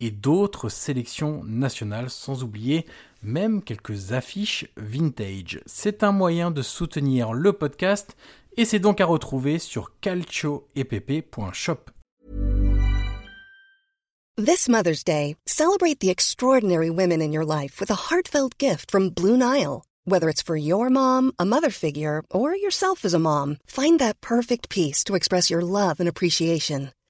et d'autres sélections nationales, sans oublier même quelques affiches vintage. C'est un moyen de soutenir le podcast et c'est donc à retrouver sur calcioepp.shop. This Mother's Day, celebrate the extraordinary women in your life with a heartfelt gift from Blue Nile. Whether it's for your mom, a mother figure, or yourself as a mom, find that perfect piece to express your love and appreciation.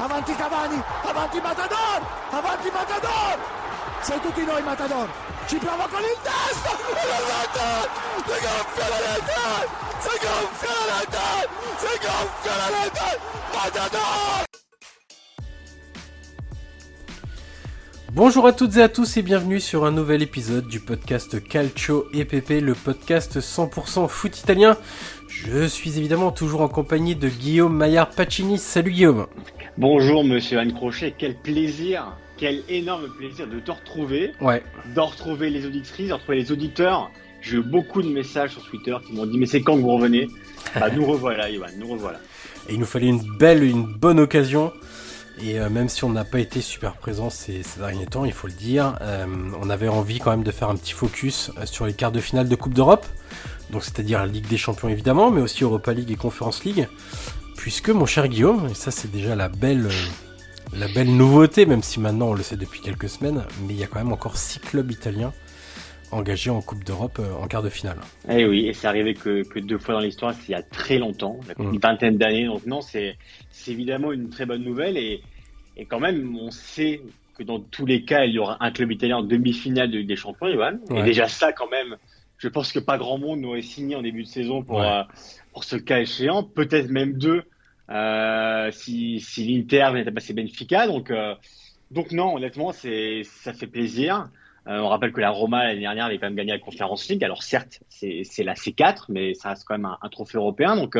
Avanti Cavani, avanti Matador, avanti Matador, sei tutti noi Matador, ci prova con il testo, si gonfia la rete, si gonfia la rete, si gonfia la rete, Matador. Bonjour à toutes et à tous et bienvenue sur un nouvel épisode du podcast Calcio EPP, le podcast 100% foot italien. Je suis évidemment toujours en compagnie de Guillaume Maillard Pacini. Salut Guillaume. Bonjour Monsieur Anne Crochet, quel plaisir, quel énorme plaisir de te retrouver, Ouais, de retrouver les auditrices, de retrouver les auditeurs. J'ai eu beaucoup de messages sur Twitter qui m'ont dit mais c'est quand que vous revenez? Bah nous revoilà Ivan, nous revoilà. et il nous fallait une belle, une bonne occasion. Et euh, même si on n'a pas été super présent ces, ces derniers temps, il faut le dire, euh, on avait envie quand même de faire un petit focus euh, sur les quarts de finale de Coupe d'Europe. Donc c'est-à-dire la Ligue des Champions évidemment, mais aussi Europa League et Conference League. Puisque mon cher Guillaume, et ça c'est déjà la belle, euh, la belle nouveauté, même si maintenant on le sait depuis quelques semaines, mais il y a quand même encore six clubs italiens engagés en Coupe d'Europe euh, en quart de finale. Eh oui, et c'est arrivé que, que deux fois dans l'histoire, c'est il y a très longtemps, Mm. une vingtaine d'années. Donc non, c'est évidemment une très bonne nouvelle et, et quand même on sait que dans tous les cas, il y aura un club italien en demi-finale de Ligue des Champions, Ivan. Ouais. Et déjà ça quand même, je pense que pas grand monde n'aurait signé en début de saison pour, Ouais. euh, pour ce cas échéant, peut-être même deux euh, si, si l'Inter venait à passer Benfica. Donc, euh, donc non, honnêtement, c'est ça fait plaisir. On rappelle que la Roma l'année dernière avait quand même gagné la Conference League. Alors certes, c'est c'est la C4, mais ça reste quand même un, un trophée européen. Donc,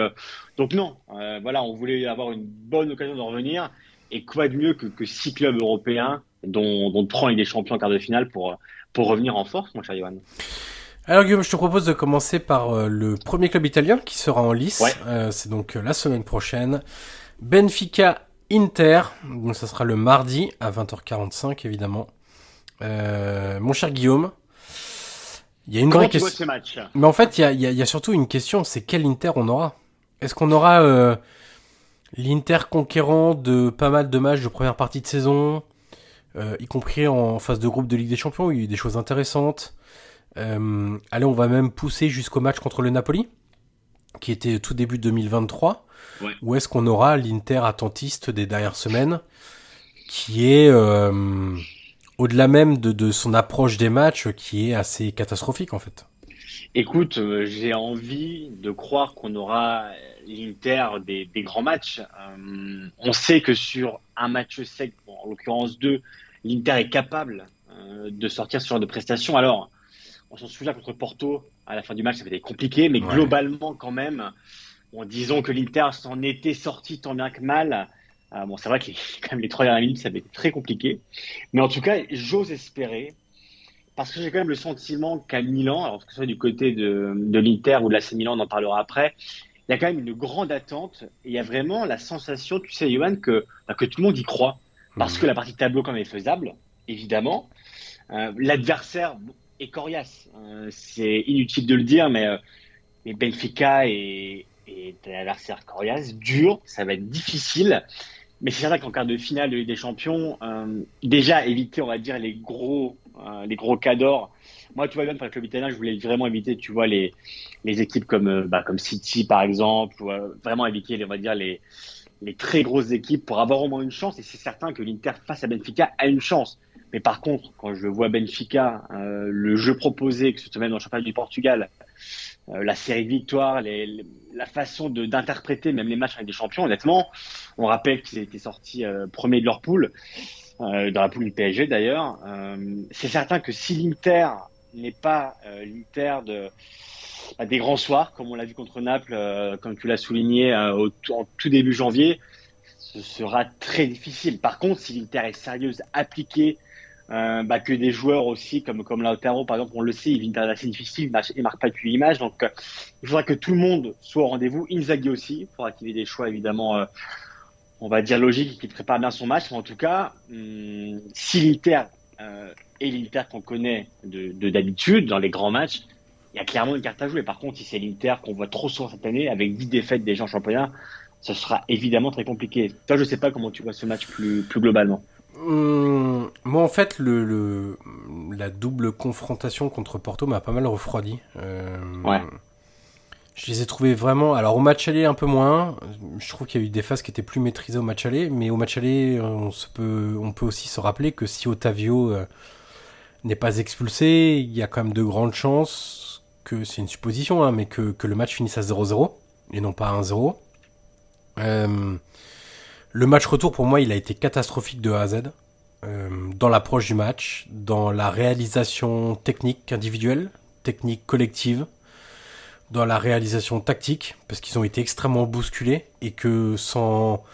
donc non, voilà, on voulait avoir une bonne occasion de revenir. Et quoi de mieux que, que six clubs européens, dont, dont trois avec des champions en quart de finale pour pour revenir en force, mon cher Johan? Alors Guillaume, je te propose de commencer par euh, le premier club italien qui sera en lice. Ouais. Euh, c'est donc euh, la semaine prochaine. Benfica Inter. Donc ça sera le mardi à 20h45 évidemment. Euh, mon cher Guillaume, il y a une Comment vraie question. Mais en fait, il y a, y a- y a surtout une question, c'est quel Inter on aura? Est-ce qu'on aura euh, l'Inter conquérant de pas mal de matchs de première partie de saison y compris en phase de groupe de Ligue des Champions, il y a eu des choses intéressantes? Allez, on va même pousser jusqu'au match contre le Napoli, qui était tout début 2023. Ouais. Où est-ce qu'on aura l'Inter attentiste des dernières semaines, qui est au-delà même de, de son approche des matchs, qui est assez catastrophique en fait. Écoute, euh, j'ai envie de croire qu'on aura l'Inter des, des, grands matchs. Euh, on sait que sur un match sec, en l'occurrence deux, l'Inter est capable euh, de sortir ce genre de prestations. Alors, on s'en souvient contre Porto, à la fin du match, ça avait été compliqué, mais globalement quand même, bon, disons que l'Inter s'en était sorti tant bien que mal. bon, c'est vrai que les, quand même les trois dernières minutes, ça avait été très compliqué. Mais en tout cas, j'ose espérer parce que j'ai quand même le sentiment qu'à Milan, alors que ce soit du côté de, de l'Inter ou de l'AC Milan, on en parlera après, il y a quand même une grande attente et il y a vraiment la sensation, tu sais, Johan, que, bah, que tout le monde y croit. Parce mmh. que la partie tableau, quand même, est faisable, évidemment. Euh, L'adversaire est coriace. Euh, c'est inutile de le dire, mais, euh, Benfica est, est un adversaire coriace, dur, ça va être difficile. Mais c'est certain qu'en quart de finale de Ligue des Champions, euh, déjà éviter, on va dire, les gros euh, les gros cadors. Moi, tu vois, bien pour le club italien, je voulais vraiment éviter, tu vois, les, les équipes comme, bah, comme City, par exemple, ou, vraiment éviter, on va dire, les, les très grosses équipes pour avoir au moins une chance. Et c'est certain que l'Inter face à Benfica a une chance. Mais par contre, quand je vois Benfica, le jeu proposé, que ce soit même dans le championnat du Portugal, la série de victoires, la façon d'interpréter même les matchs avec des champions, honnêtement, on rappelle qu'ils étaient sortis premiers de leur poule. Euh, dans la poule du PSG d'ailleurs. Euh, c'est certain que si l'Inter n'est pas euh, l'Inter de bah, des grands soirs, comme on l'a vu contre Naples, comme tu l'as souligné au, en tout début janvier, ce sera très difficile. Par contre, si l'Inter est sérieuse, appliquée, euh, bah, que des joueurs aussi, comme, comme Lautaro, par exemple, on le sait, il vit assez difficile, il ne marque pas depuis l'image. Donc, il faudra que tout le monde soit au rendez-vous. Inzaghi aussi, il faudra qu'il ait des choix, évidemment, on va dire logique qu'il prépare bien son match, mais en tout cas, hum, si l'Inter euh, est l'Inter qu'on connaît de d'habitude dans les grands matchs, il y a clairement une carte à jouer. Par contre, si c'est l'Inter qu'on voit trop souvent cette année, avec 10 défaites déjà en championnat, ce sera évidemment très compliqué. Toi, je sais pas comment tu vois ce match plus, plus globalement. Hum, moi, en fait, le, la double confrontation contre Porto m'a pas mal refroidi. Euh, ouais. Je les ai trouvés vraiment. Alors au match aller un peu moins. Je trouve qu'il y a eu des phases qui étaient plus maîtrisées au match aller, mais au match aller, on se peut, on peut aussi se rappeler que si Otavio euh, n'est pas expulsé, il y a quand même de grandes chances que c'est une supposition, hein, mais que, que, le match finisse à 0-0 et non pas à 1-0. Euh, le match retour pour moi, il a été catastrophique de A à Z. Euh, dans l'approche du match, dans la réalisation technique individuelle, technique collective dans la réalisation tactique, parce qu'ils ont été extrêmement bousculés, et que sans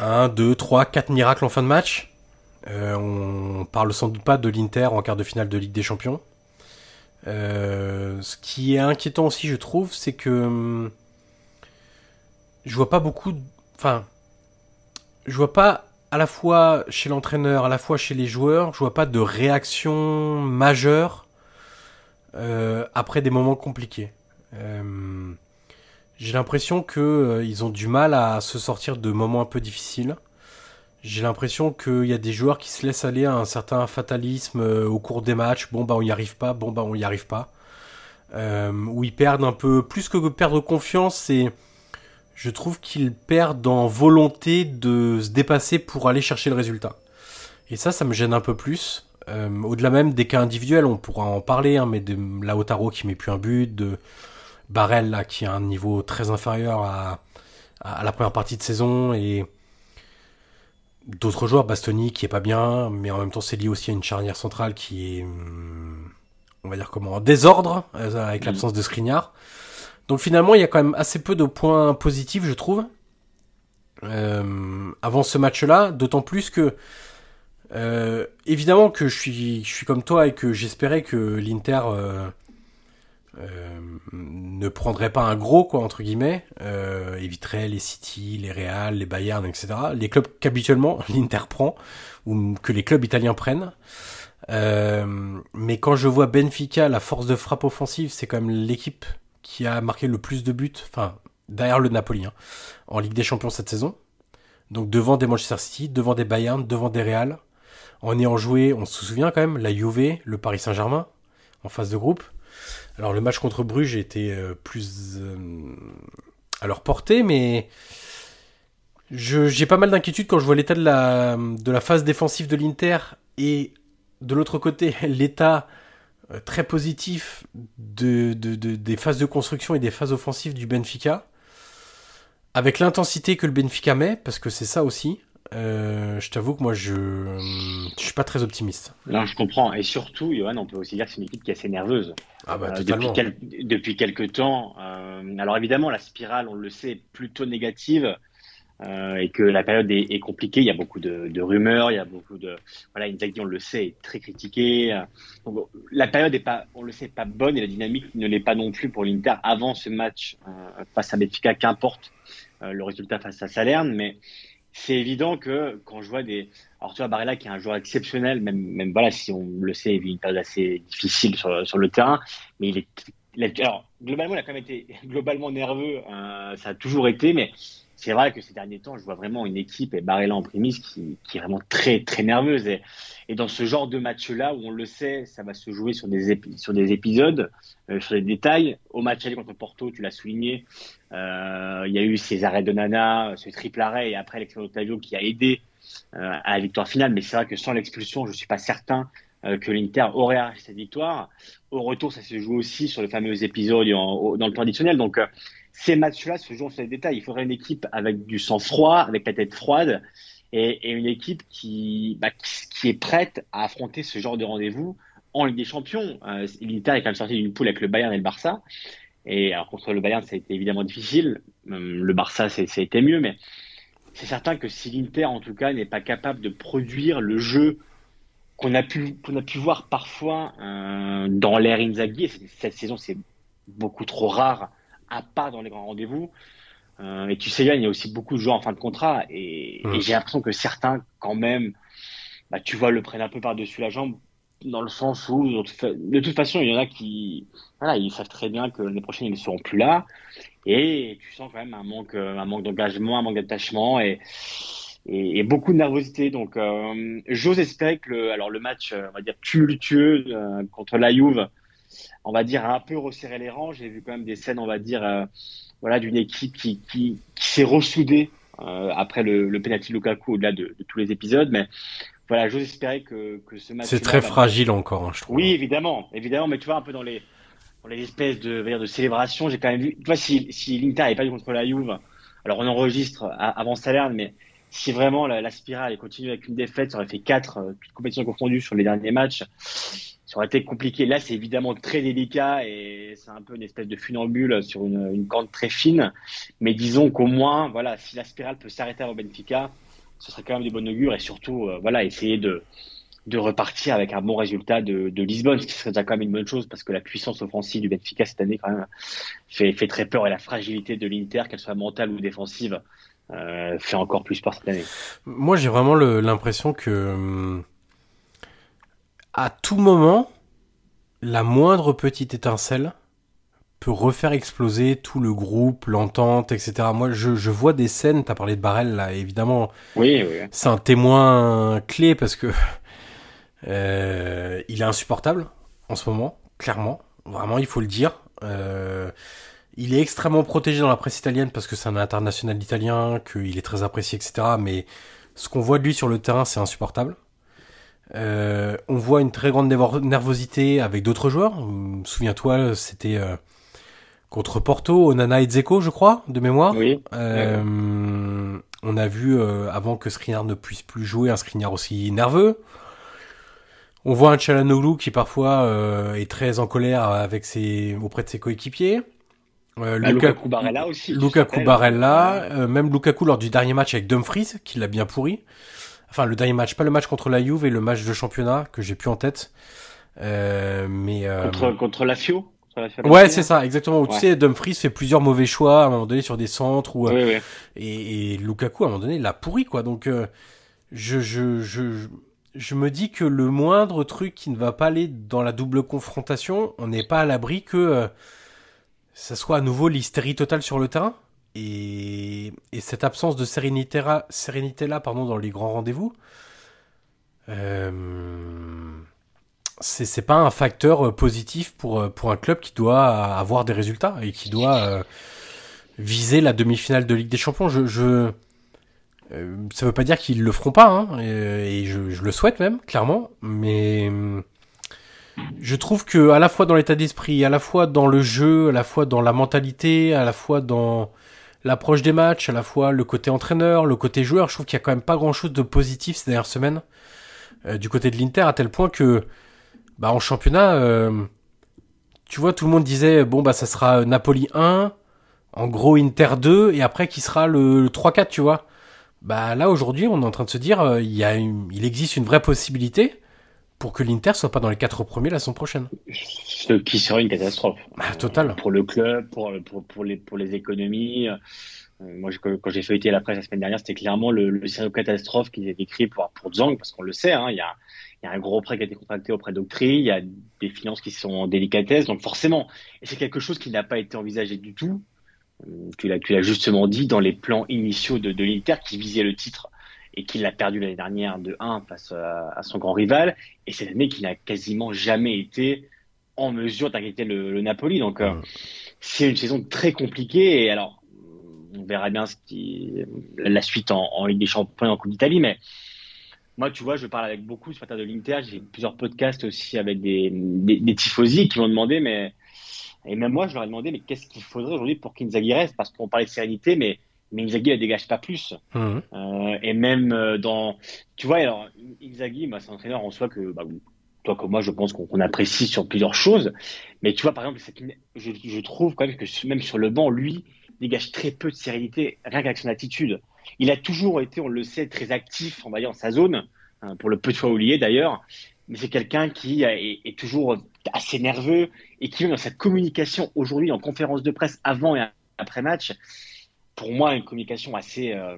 1, 2, 3, 4 miracles en fin de match, euh, on parle sans doute pas de l'Inter en quart de finale de Ligue des Champions. Euh, ce qui est inquiétant aussi, je trouve, c'est que hum, je vois pas beaucoup. Enfin, je vois pas à la fois chez l'entraîneur, à la fois chez les joueurs, je vois pas de réaction majeure euh, après des moments compliqués. Euh, j'ai l'impression que euh, ils ont du mal à se sortir de moments un peu difficiles. J'ai l'impression qu'il y a des joueurs qui se laissent aller à un certain fatalisme au cours des matchs. Bon bah on y arrive pas, bon bah on y arrive pas. où ils perdent un peu plus que perdre confiance et je trouve qu'ils perdent en volonté de se dépasser pour aller chercher le résultat. Et ça, ça me gêne un peu plus. Euh, au-delà même des cas individuels, on pourra en parler, hein, mais de Lautaro qui met plus un but, de Barrel là, qui a un niveau très inférieur à, à, la première partie de saison, et d'autres joueurs, Bastoni qui est pas bien, mais en même temps c'est lié aussi à une charnière centrale qui est, hum, on va dire comment, en désordre, euh, avec mm. l'absence de Skriniar. Donc finalement, il y a quand même assez peu de points positifs, je trouve, euh, avant ce match-là, d'autant plus que euh, évidemment que je suis, je suis comme toi et que j'espérais que l'Inter euh, ne prendrait pas un gros quoi entre guillemets, éviterait les City, les Real, les Bayern, etc. Les clubs qu'habituellement l'Inter prend ou que les clubs italiens prennent. Mais quand je vois Benfica, la force de frappe offensive, c'est quand même l'équipe qui a marqué le plus de buts, enfin derrière le Napoli, hein, en Ligue des Champions cette saison. Donc devant des Manchester City, devant des Bayern, devant des Real. en ayant joué, on se souvient quand même, la Juve, le Paris Saint-Germain, en phase de groupe. Alors le match contre Bruges était euh, plus euh, à leur portée, mais j'ai pas mal d'inquiétude quand je vois l'état de la, phase défensive de l'Inter et de l'autre côté l'état très positif de, de, des phases de construction et des phases offensives du Benfica. Avec l'intensité que le Benfica met, parce que c'est ça aussi, euh, je t'avoue que moi, je ne suis pas très optimiste. Non, je comprends. Et surtout, Johan, on peut aussi dire que c'est une équipe qui est assez nerveuse. Ah bah, euh, depuis, quel, depuis quelques temps. Euh, alors évidemment, la spirale, on le sait, est plutôt négative. Euh, et que la période est, est, compliquée. Il y a beaucoup de, de, rumeurs, il y a beaucoup de voilà, Inzaghi, on le sait, est très critiqué. Donc, la période est pas, on le sait, pas bonne et la dynamique ne l'est pas non plus pour l'Inter avant ce match euh, face à Benfica, qu'importe euh, le résultat face à Salerne, mais c'est évident que quand je vois des. Alors, tu vois, Barella qui est un joueur exceptionnel, même, même voilà, si on le sait, il vit une période assez difficile sur, sur le terrain, mais il est. Alors, globalement, il a quand même été globalement nerveux, euh, ça a toujours été, mais c'est vrai que ces derniers temps, je vois vraiment une équipe, et Barella en prémisse, qui, est vraiment très, très nerveuse. Et, dans ce genre de match-là, où on le sait, ça va se jouer sur des, sur des épisodes, euh, sur des détails. Au match aller contre Porto, tu l'as souligné, euh, il y a eu ces arrêts de Nana, ce triple arrêt, et après l'expulsion d'Ottavio qui a aidé euh, à la victoire finale. Mais c'est vrai que sans l'expulsion, je suis pas certain que l'Inter aurait arraché cette victoire. Au retour, ça se joue aussi sur le fameux épisode en, dans le temps additionnel. Donc, ces matchs-là se jouent sur les détails. Il faudrait une équipe avec du sang froid, avec la tête froide, et, une équipe qui, bah, qui, est prête à affronter ce genre de rendez-vous en Ligue des Champions. Euh, L'Inter est quand même sorti d'une poule avec le Bayern et le Barça. Et alors contre le Bayern, ça a été évidemment difficile. Le Barça, été mieux, mais c'est certain que si l'Inter, en tout cas, n'est pas capable de produire le jeu qu'on a pu qu'on a pu voir parfois euh, dans l'ère Inzaghi, cette saison c'est beaucoup trop rare, à part dans les grands rendez-vous. Euh, et tu sais, il y a aussi beaucoup de joueurs en fin de contrat, et, mmh. et j'ai l'impression que certains, quand même, bah, tu vois, le prennent un peu par-dessus la jambe dans le sens où, de toute façon, il y en a qui, voilà, ils savent très bien que l'année prochaine, ils ne seront plus là. Et tu sens quand même un manque, un manque d'engagement, un manque d'attachement et, et, et, beaucoup de nervosité. Donc, euh, j'ose espérer que le, alors le match, on va dire, tumultueux euh, contre la Juve, on va dire, un peu resserré les rangs. J'ai vu quand même des scènes, on va dire, euh, voilà, d'une équipe qui, qui, qui s'est ressoudée euh, après le, le penalty Lukaku au-delà de, de, tous les épisodes. Mais voilà, j'ose espérer que, que ce match. C'est très fragile encore, hein, je trouve. Oui, évidemment, évidemment, mais tu vois un peu dans les dans les espèces de dire, de célébration, j'ai quand même vu. Tu vois, si si l'Inter n'avait pas eu contre la Juve, alors on enregistre avant Salerne, mais si vraiment la, la spirale continue avec une défaite, ça aurait fait quatre euh, compétitions confondues sur les derniers matchs. Ça aurait été compliqué. Là, c'est évidemment très délicat et c'est un peu une espèce de funambule sur une, une corde très fine. Mais disons qu'au moins, voilà, si la spirale peut s'arrêter avant Benfica, ce serait quand même des bonnes augures et surtout, euh, voilà, essayer de, de repartir avec un bon résultat de, de, Lisbonne, ce qui serait déjà quand même une bonne chose parce que la puissance offensive du Benfica cette année quand même fait, fait très peur et la fragilité de l'Inter, qu'elle soit mentale ou défensive, euh, fait encore plus peur cette année. Moi, j'ai vraiment l'impression que hum, à tout moment, la moindre petite étincelle peut refaire exploser tout le groupe, l'entente, etc. Moi, je, je vois des scènes, t'as parlé de Barrel, là, évidemment. Oui, oui. C'est un témoin clé parce que euh, il est insupportable en ce moment, clairement. Vraiment, il faut le dire. Euh, il est extrêmement protégé dans la presse italienne parce que c'est un international italien, qu'il est très apprécié, etc. Mais ce qu'on voit de lui sur le terrain, c'est insupportable. Euh, on voit une très grande nervosité avec d'autres joueurs. Souviens-toi, c'était euh, contre Porto, Onana et Zeko, je crois, de mémoire. Oui. Euh, on a vu euh, avant que Skriniar ne puisse plus jouer un Skriniar aussi nerveux. On voit un Chalanoglu qui parfois euh, est très en colère avec ses auprès de ses coéquipiers. Euh, bah, Lukaku Barella aussi. Lukaku Barella, euh, même Lukaku lors du dernier match avec Dumfries qui l'a bien pourri. Enfin le dernier match, pas le match contre la Juve et le match de championnat que j'ai plus en tête. mais contre contre la Fio. Ouais, c'est ça, exactement. Où, ouais. Tu sais, Dumfries fait plusieurs mauvais choix à un moment donné sur des centres ou oui, oui. et, et, Lukaku à un moment donné l'a pourri quoi. Donc euh, je, je je je me dis que le moindre truc qui ne va pas aller dans la double confrontation, on n'est pas à l'abri que euh, ça soit à nouveau l'hystérie totale sur le terrain. Et, et cette absence de sérénité là, sérénité là pardon, dans les grands rendez-vous, euh, c'est pas un facteur positif pour, pour un club qui doit avoir des résultats et qui doit viser la demi-finale de Ligue des Champions. Je, je ça veut pas dire qu'ils le feront pas, hein, et, je, je, le souhaite même, clairement, mais je trouve que à la fois dans l'état d'esprit, à la fois dans le jeu, à la fois dans la mentalité, à la fois dans l'approche des matchs, à la fois le côté entraîneur, le côté joueur, je trouve qu'il y a quand même pas grand chose de positif ces dernières semaines euh, du côté de l'Inter à tel point que bah en championnat euh, tu vois tout le monde disait bon bah ça sera Napoli 1 en gros Inter 2 et après qui sera le, 3-4 tu vois. Bah là aujourd'hui on est en train de se dire euh, il y a il existe une vraie possibilité pour que l'Inter soit pas dans les quatre premiers la saison prochaine. Ce qui serait une catastrophe. Bah, total. Pour le club, pour, pour, pour, les, pour les économies. Euh, moi, quand j'ai feuilleté la presse la semaine dernière, c'était clairement le, le scénario catastrophe qui est écrit pour, pour Zhang, parce qu'on le sait, hein, il y, a, y a un gros prêt qui a été contracté auprès d'Octree, il y a des finances qui sont en délicatesse, donc forcément, et c'est quelque chose qui n'a pas été envisagé du tout. Tu l'as justement dit dans les plans initiaux de, de l'Inter qui visait le titre et qu'il a perdu l'année dernière de 1 face à, son grand rival, et cette année qu'il n'a quasiment jamais été en mesure d'inquiéter le, Napoli. Donc euh, c'est une saison très compliquée, et alors on verra bien ce qui, la suite en, Ligue des Champions en Coupe d'Italie, mais moi, tu vois, je parle avec beaucoup ce matin de l'Inter. J'ai plusieurs podcasts aussi avec des, des, des tifosi qui m'ont demandé, mais et même moi, je leur ai demandé, mais qu'est-ce qu'il faudrait aujourd'hui pour qu'Inzaghi reste? Parce qu'on parlait de sérénité, mais mais Inzaghi ne dégage pas plus. Mmh. Euh, et même euh, dans, tu vois, alors Inzaghi, bah, c'est un entraîneur en soi que, bah, toi comme moi, je pense qu'on apprécie sur plusieurs choses. Mais tu vois, par exemple, je, je, trouve quand même que même sur le banc, lui dégage très peu de sérénité, rien qu'avec son attitude. Il a toujours été, on le sait, très actif, on va dire, dans sa zone, hein, pour le peu de fois oublié d'ailleurs. Mais c'est quelqu'un qui est, est, toujours assez nerveux et qui, même dans sa communication aujourd'hui en conférence de presse avant et après match, pour moi, une communication assez, euh,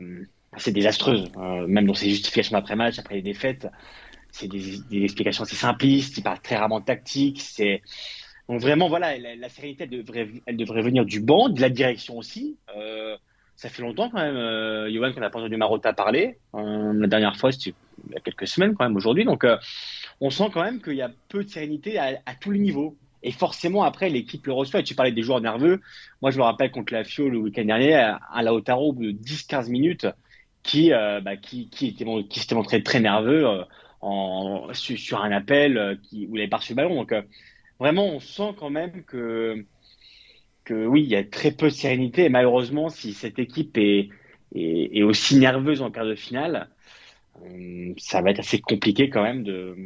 désastreuse, euh, même dans ses justifications d'après match, après les défaites. C'est des, explications assez simplistes, il parle très rarement de tactique. C'est... Donc vraiment, voilà, la, sérénité, elle devrait, venir du banc, de la direction aussi. Euh, ça fait longtemps quand même, Johan, qu'on n'a pas entendu Marotta parler. La dernière fois, c'était il y a quelques semaines quand même aujourd'hui. Donc on sent quand même qu'il y a peu de sérénité à, à tous les niveaux. Et forcément, après, l'équipe le reçoit. Et tu parlais des joueurs nerveux. Moi, je me rappelle contre la Fio le week-end dernier, à Lautaro, de 10-15 minutes, qui, euh, bah, qui, qui, était, qui s'était montré très nerveux euh, en, sur, un appel euh, où il avait pas reçu le ballon. Donc, vraiment, on sent quand même que, que oui, il y a très peu de sérénité. Et malheureusement, si cette équipe est, est, est aussi nerveuse en quart de finale, euh, ça va être assez compliqué quand même de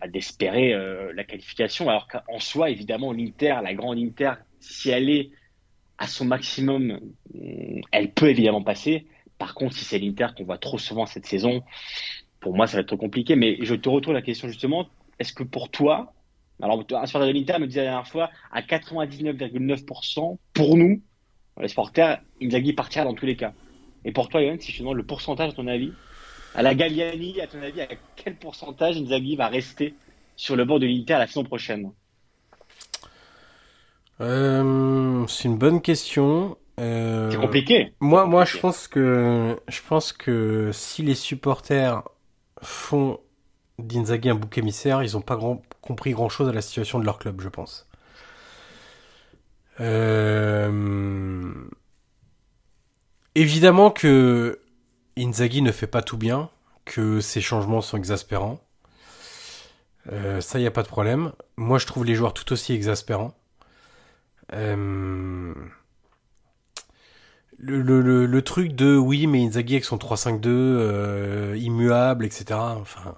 bah, d'espérer euh, la qualification. Alors qu'en soi, évidemment, l'Inter, la grande Inter, si elle est à son maximum, euh, elle peut évidemment passer. Par contre, si c'est l'Inter qu'on voit trop souvent cette saison, pour moi, ça va être trop compliqué. Mais je te retourne la question justement. Est-ce que pour toi, alors un supporter de l'Inter me disait la dernière fois, à 99,9%, pour nous, les supporters, Inzaghi partira dans tous les cas. Et pour toi, Yann, si je te le pourcentage, à ton avis, à la Galliani, à ton avis, à quel pourcentage Inzaghi va rester sur le bord de l'Inter la saison prochaine? Euh, C'est une bonne question. Euh, c'est compliqué. Moi, moi, je pense que je pense que si les supporters font d'Inzaghi un bouc émissaire, ils n'ont pas grand, compris grand chose à la situation de leur club, je pense. Euh, évidemment que Inzaghi ne fait pas tout bien, que ses changements sont exaspérants. Euh, ça, il n'y a pas de problème. Moi, je trouve les joueurs tout aussi exaspérants. Euh, le, truc de oui, mais Inzaghi avec son 3-5-2, euh, immuable, etc. Enfin,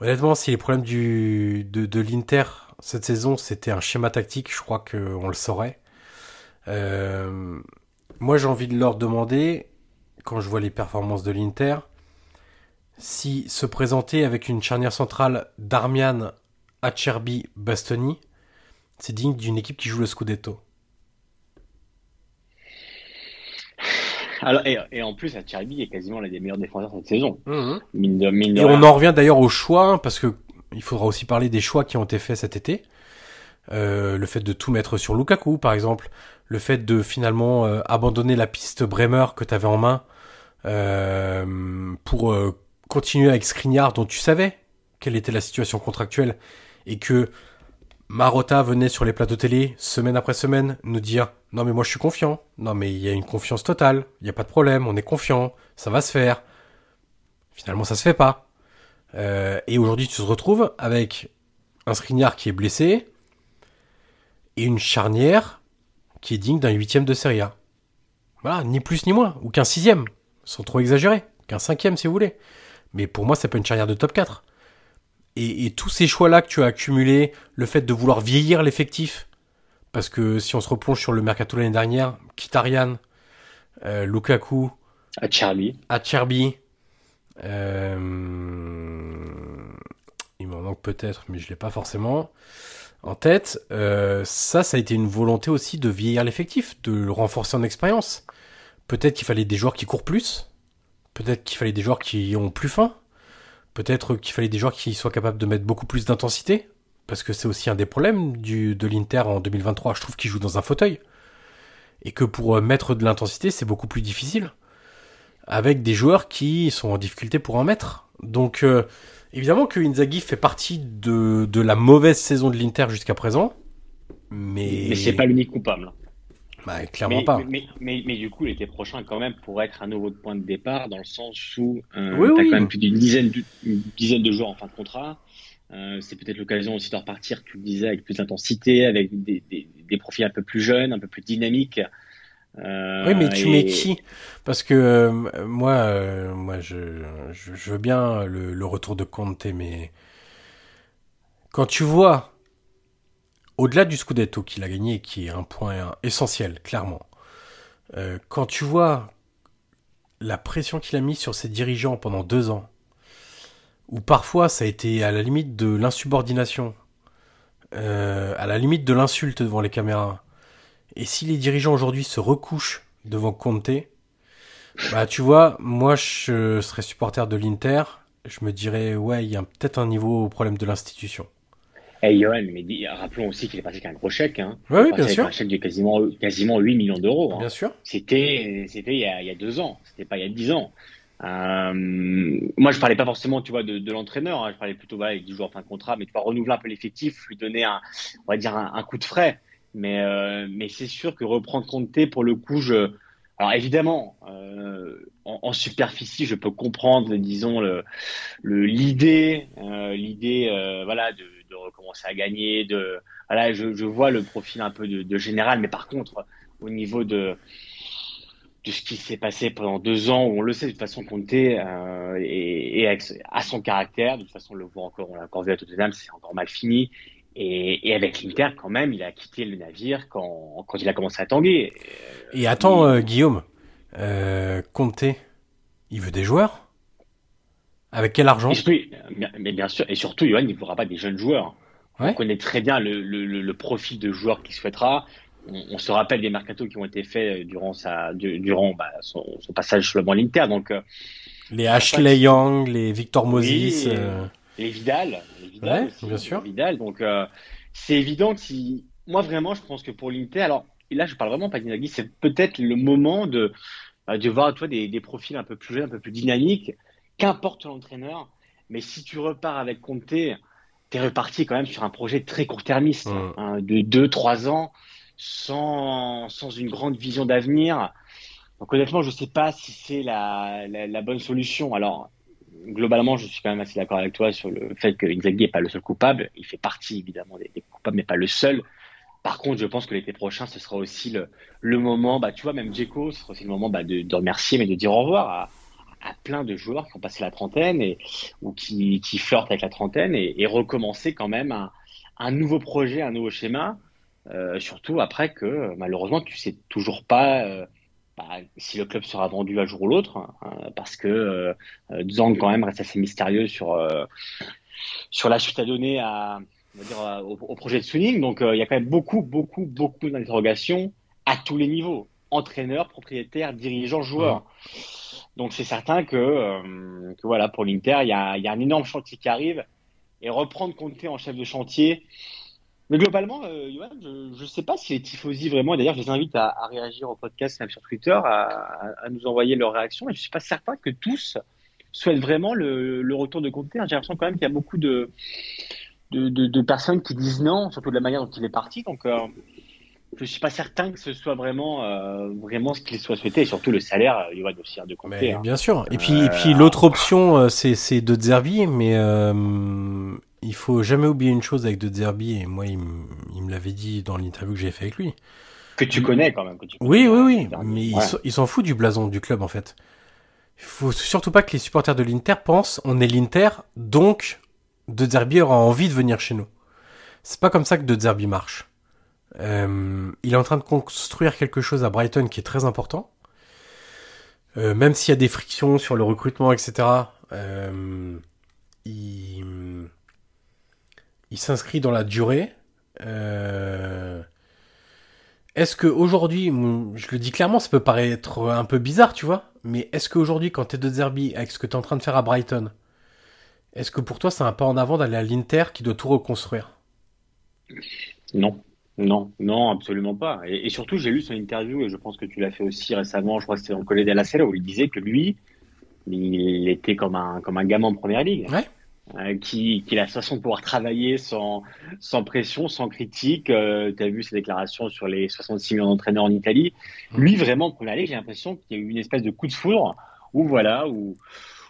honnêtement, si les problèmes de, de l'Inter cette saison, c'était un schéma tactique, je crois qu'on le saurait. moi, j'ai envie de leur demander quand je vois les performances de l'Inter, si se présenter avec une charnière centrale Darmian, Acerbi, Bastoni, c'est digne d'une équipe qui joue le Scudetto. Alors, et, en plus, Acerbi est quasiment l'un des meilleurs défenseurs cette saison. Mhm. et on en revient d'ailleurs au choix, hein, parce que il faudra aussi parler des choix qui ont été faits cet été. Euh, le fait de tout mettre sur Lukaku, par exemple, le fait de finalement euh, abandonner la piste Bremer que tu avais en main euh, pour continuer avec Skriniar dont tu savais quelle était la situation contractuelle et que Marotta venait sur les plateaux télé semaine après semaine nous dire non mais moi je suis confiant, non mais il y a une confiance totale, il n'y a pas de problème, on est confiant, ça va se faire. Finalement ça se fait pas. Euh, et aujourd'hui tu te retrouves avec un Skriniar qui est blessé et une charnière qui est digne d'un huitième de Serie A. Voilà, ni plus ni moins, ou qu'un sixième, sans trop exagérer, qu'un cinquième si vous voulez. Mais pour moi, c'est pas une charnière de top 4. Et, tous ces choix-là que tu as accumulés, le fait de vouloir vieillir l'effectif, parce que si on se replonge sur le mercato l'année dernière, Kitarian, euh, Lukaku, Acerbi, Acerbi, euh, il m'en manque peut-être, mais je l'ai pas forcément en tête. Euh, ça, ça a été une volonté aussi de vieillir l'effectif, de le renforcer en expérience. Peut-être qu'il fallait des joueurs qui courent plus, peut-être qu'il fallait des joueurs qui ont plus faim, peut-être qu'il fallait des joueurs qui soient capables de mettre beaucoup plus d'intensité, parce que c'est aussi un des problèmes du, de l'Inter en 2023. Je trouve qu'il joue dans un fauteuil. Et que pour euh, mettre de l'intensité, c'est beaucoup plus difficile. Avec des joueurs qui sont en difficulté pour en mettre. Donc, euh, évidemment que Inzaghi fait partie de, de la mauvaise saison de l'Inter jusqu'à présent. Mais, mais c'est pas l'unique coupable. Bah, clairement pas. Mais, mais, mais, du coup, l'été prochain, quand même, pourrait être un nouveau point de départ, dans le sens où euh, tu as quand même plus d'une dizaine, dizaine de joueurs en fin de contrat. Euh, c'est peut-être l'occasion aussi de repartir, tu le disais, avec plus d'intensité, avec des, des, des, profils un peu plus jeunes, un peu plus dynamiques. Euh, oui, mais tu mets qui? Parce que euh, moi, euh, moi, je, je, je, veux bien le, le retour de Conte, mais quand tu vois au-delà du Scudetto qu'il a gagné, qui est un point essentiel, clairement, quand tu vois la pression qu'il a mise sur ses dirigeants pendant deux ans, où parfois ça a été à la limite de l'insubordination, à la limite de l'insulte devant les caméras, et si les dirigeants aujourd'hui se recouchent devant Conte, bah tu vois, moi je serais supporter de l'Inter, je me dirais ouais, il y a peut-être un niveau problème de l'institution. Hey Johan, mais rappelons aussi qu'il est parti avec un gros chèque. Hein. Oui, oui bien sûr. Un chèque de quasiment, quasiment 8 millions d'euros. Hein. Bien sûr. C'était, c'était il, y a, il y a deux ans. C'était pas il y a dix ans. Euh, moi, je parlais pas forcément, tu vois, de, de l'entraîneur. Hein. Je parlais plutôt, voilà, 10 joueurs fin de contrat, mais tu vas renouveler un peu l'effectif, lui donner un, on va dire, un, un coup de frais. Mais, euh, mais c'est sûr que reprendre Comté, pour le coup, je, alors évidemment, euh, en, superficie, je peux comprendre, disons, le, le l'idée, euh, l'idée, voilà, de recommencer à gagner. De, voilà, je, vois le profil un peu de, général, mais par contre, au niveau de, de ce qui s'est passé pendant deux ans, où on le sait de toute façon, Conté euh, et, et à son caractère, de toute façon, on le voit encore, on l'a encore vu à Tottenham, c'est encore mal fini. Et, et avec l'Inter, quand même, il a quitté le navire quand, quand il a commencé à tanguer. Et attends, euh, Guillaume, euh, il veut des joueurs? Avec quel argent? Mais bien sûr, et surtout, Johan, il ne voudra pas des jeunes joueurs. Ouais. On connaît très bien le, le, le profil de joueur qu'il souhaitera. On, on, se rappelle des mercatos qui ont été faits durant sa durant bah, son, son, passage sur le banc l'Inter. Donc euh, les Ashley Young, les Victor Moses, euh... les Vidal, les Vidal, ouais, aussi, bien sûr. Vidal. Donc euh, c'est évident que si moi vraiment, je pense que pour l'Inter, alors et là je parle vraiment pas d'Inagui, c'est peut-être le moment de bah, de voir toi des, des profils un peu plus jeunes, un peu plus dynamiques qu'importe l'entraîneur. Mais si tu repars avec Conte, tu es reparti quand même sur un projet très court-termiste, mmh. hein, de 2-3 ans, sans, sans une grande vision d'avenir. Donc honnêtement, je ne sais pas si c'est la, la, la, bonne solution. Alors, globalement, je suis quand même assez d'accord avec toi sur le fait que Inzaghi n'est pas le seul coupable. Il fait partie évidemment des, coupables, mais pas le seul. Par contre, je pense que l'été prochain, ce sera aussi le, le moment, bah, tu vois, même Djeko, ce sera aussi le moment bah, de, remercier, mais de dire au revoir à, à plein de joueurs qui ont passé la trentaine et, ou qui, qui flirtent avec la trentaine et, et recommencer quand même un, un, nouveau projet, un nouveau schéma, euh, surtout après que malheureusement tu sais toujours pas euh, bah, si le club sera vendu un jour ou l'autre, hein, parce que euh, Zhang quand même reste assez mystérieux sur, euh, sur la suite à donner à, on va dire, au, au, projet de Suning. Donc il y a quand même beaucoup, beaucoup, beaucoup d'interrogations à tous les niveaux entraîneur, propriétaire, dirigeant, joueur. Donc c'est certain que, euh, que, voilà pour l'Inter, il y a, y a, un énorme chantier qui arrive et reprendre Conte en chef de chantier. Mais globalement, euh, Johan, je ne sais pas si les tifosi vraiment, d'ailleurs je les invite à, à, réagir au podcast même sur Twitter, à, à, nous envoyer leurs réactions, et je ne suis pas certain que tous souhaite vraiment le, le retour de Conte. J'ai l'impression quand même qu'il y a beaucoup de, de, de, de, personnes qui disent non, surtout de la manière dont il est parti. Donc, euh, je suis pas certain que ce soit vraiment, euh, vraiment ce qu'il soit souhaité, et surtout le salaire, il va aussi de Conte. Mais, hein. Bien sûr. Et puis, et puis l'autre option, c'est, c'est de Zerbi, mais il faut jamais oublier une chose avec De Zerbi, et moi, il, me l'avait dit dans l'interview que j'ai fait avec lui. Que tu connais quand même. Que tu oui, oui, oui. Mais il s'en fout du blason du club, en fait. Il faut surtout pas que les supporters de l'Inter pensent on est l'Inter, donc De Zerbi aura envie de venir chez nous. C'est pas comme ça que De Zerbi marche. Euh, il est en train de construire quelque chose à Brighton qui est très important. Euh, même s'il y a des frictions sur le recrutement, etc. Euh, il, il s'inscrit dans la durée. Euh, est-ce que aujourd'hui, je le dis clairement, ça peut paraître un peu bizarre, tu vois, mais est-ce qu'aujourd'hui, quand t'es de Zerbi, avec ce que t'es en train de faire à Brighton, est-ce que pour toi, c'est un pas en avant d'aller à l'Inter qui doit tout reconstruire? Non, non, non, absolument pas. Et, surtout, j'ai lu son interview, et je pense que tu l'as fait aussi récemment, je crois que c'était dans le collège de la Sella, où il disait que lui, il était comme un, comme un gamin en première ligue. Ouais. Euh, qui, qui a la façon de pouvoir travailler sans, sans pression, sans critique. Euh, tu as vu ses déclarations sur les 66 millions d'entraîneurs en Italie. Mmh. Lui, vraiment, en première j'ai l'impression qu'il y a eu une espèce de coup de foudre où, voilà, où,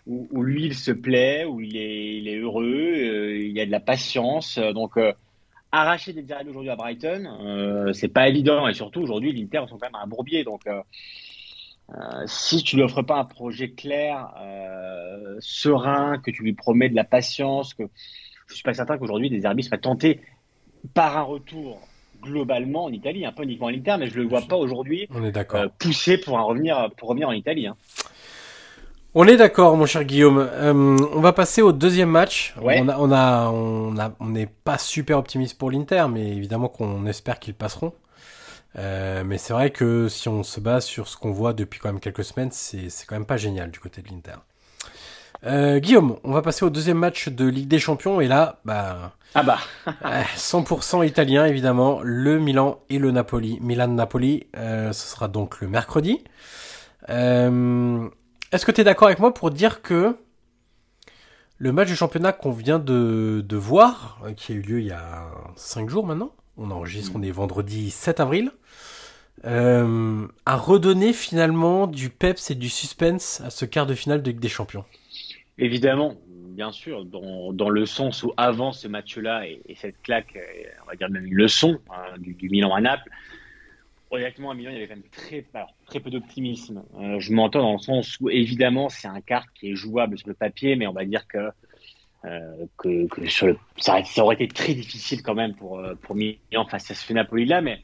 où, lui, il se plaît, où il est, il est heureux, euh, il y a de la patience. donc, arracher des direct aujourd'hui à Brighton, c'est pas évident. Et surtout, aujourd'hui, l'Inter sont quand même un bourbier. Donc, euh, si tu lui offres pas un projet clair, euh, serein, que tu lui promets de la patience, que je suis pas certain qu'aujourd'hui des arbitres soient tentés par un retour globalement en Italie, un peu uniquement en Inter, mais je le vois pas aujourd'hui euh, pousser pour un revenir pour revenir en Italie. Hein. On est d'accord, mon cher Guillaume. Euh, on va passer au deuxième match. On a, on a, on a, on n'est pas super optimiste pour l'Inter, mais évidemment qu'on espère qu'ils passeront. Euh, mais c'est vrai que si on se base sur ce qu'on voit depuis quand même quelques semaines, c'est quand même pas génial du côté de l'Inter. Euh, Guillaume, on va passer au deuxième match de Ligue des Champions et là, bah, ah bah, 100% italien évidemment, le Milan et le Napoli. Milan-Napoli, euh, ce sera donc le mercredi. Euh, Est-ce que tu es d'accord avec moi pour dire que le match du championnat qu'on vient de, de voir, euh, qui a eu lieu il y a 5 jours maintenant, on enregistre, on est vendredi 7 avril, euh, a redonné finalement du peps et du suspense à ce quart de finale de Ligue des Champions. Évidemment, bien sûr, dans, le sens où avant ce match-là et, cette claque, euh, on va dire même une leçon hein, du, Milan à Naples, honnêtement à Milan il y avait quand même très, très peu d'optimisme. Euh, je m'entends dans le sens où évidemment c'est un quart qui est jouable sur le papier, mais on va dire que euh, que, que sur le, ça, ça, aurait été très difficile quand même pour, euh, pour Milan face à ce Napoli-là, mais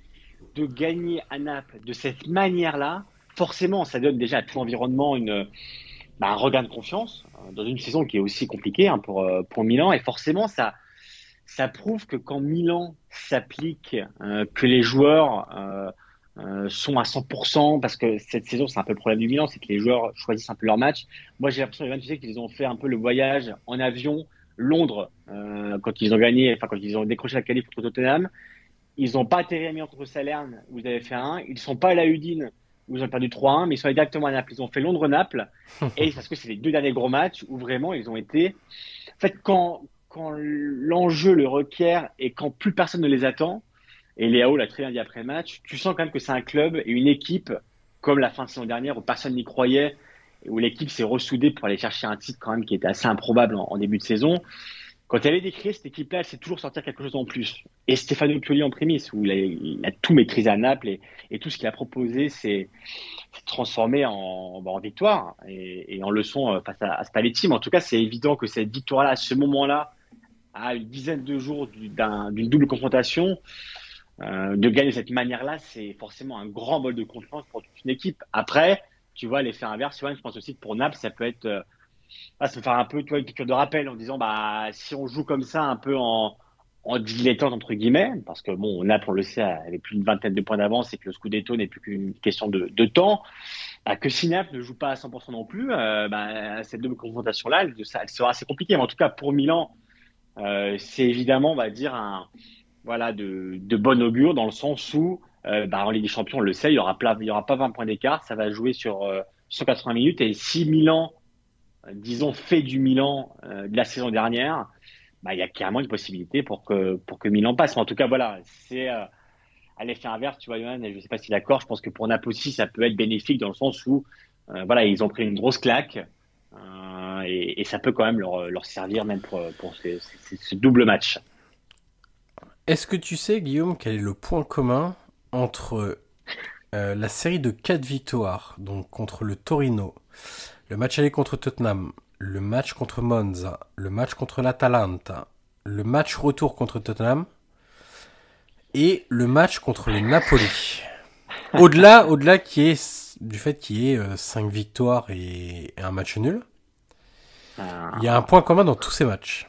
de gagner à Naples de cette manière-là, forcément, ça donne déjà à tout l'environnement une, bah, un regain de confiance euh, dans une saison qui est aussi compliquée hein, pour, pour Milan, et forcément, ça, ça prouve que quand Milan s'applique, euh, que les joueurs euh, sont à 100% parce que cette saison c'est un peu le problème du Milan, c'est que les joueurs choisissent un peu leur match. Moi j'ai l'impression tu sais qu'ils ont fait un peu le voyage en avion Londres euh, quand ils ont gagné, enfin quand ils ont décroché la qualif contre Tottenham. Ils n'ont pas atterri à Milan contre Salerne où ils avaient fait un. Ils sont pas à la Udine où ils ont perdu 3-1, mais ils sont allés directement à Naples. Ils ont fait Londres-Naples et parce que c'est les deux derniers gros matchs où vraiment ils ont été. En fait quand quand l'enjeu le requiert et quand plus personne ne les attend, et Léo l'a très bien dit après match, tu sens quand même que c'est un club et une équipe comme la fin de saison dernière où personne n'y croyait, où l'équipe s'est ressoudée pour aller chercher un titre quand même qui était assez improbable en, début de saison. Quand elle est décrite, cette équipe-là, elle sait toujours sortir quelque chose en plus. Et Stéphano Pioli en prémisse, où il a, tout maîtrisé à Naples et, tout ce qu'il a proposé, c'est transformé en, en victoire et, en leçon euh, face à, à Spalletti. Mais en tout cas, c'est évident que cette victoire-là, à ce moment-là, à une dizaine de jours d'une double confrontation, euh, de gagner de cette manière-là, c'est forcément un grand bol de confiance pour toute une équipe. Après, tu vois, l'effet inverse, je pense aussi que pour Naples, ça peut être, euh, ça peut faire un peu, tu vois, une piqûre de rappel en disant, bah, si on joue comme ça, un peu en, en dilettante entre guillemets, parce que bon, Naples, on le sait, avait plus d'une vingtaine de points d'avance et que le Scudetto n'est plus qu'une question de, temps. Bah, que si Naples ne joue pas à 100% non plus, euh, bah, cette double confrontation-là, elle, elle, sera assez compliquée. Mais en tout cas, pour Milan, c'est évidemment, on va dire, un, voilà, de, de bon augure dans le sens où, euh, bah, en Ligue des Champions, on le sait, il y aura, aura pas 20 points d'écart, ça va jouer sur 180 euh, minutes et si Milan disons, fait du Milan de la saison dernière, bah, il y a carrément une possibilité pour que, pour que Milan passe. Mais en tout cas, voilà, c'est à l'effet inverse, tu vois, Johan, je ne sais pas si d'accord, je pense que pour Napoli, ça peut être bénéfique dans le sens où, voilà, ils ont pris une grosse claque. Et, ça peut quand même leur, leur servir même pour, pour ce double match. Est-ce que tu sais, Guillaume, quel est le point commun entre euh, la série de 4 victoires, donc contre le Torino, le match aller contre Tottenham, le match contre Monza, le match contre l'Atalanta, le match retour contre Tottenham et le match contre le Napoli? Au-delà, au-delà qui est du fait qu'il y ait 5 euh, victoires et, un match nul, il y a un point commun dans tous ces matchs.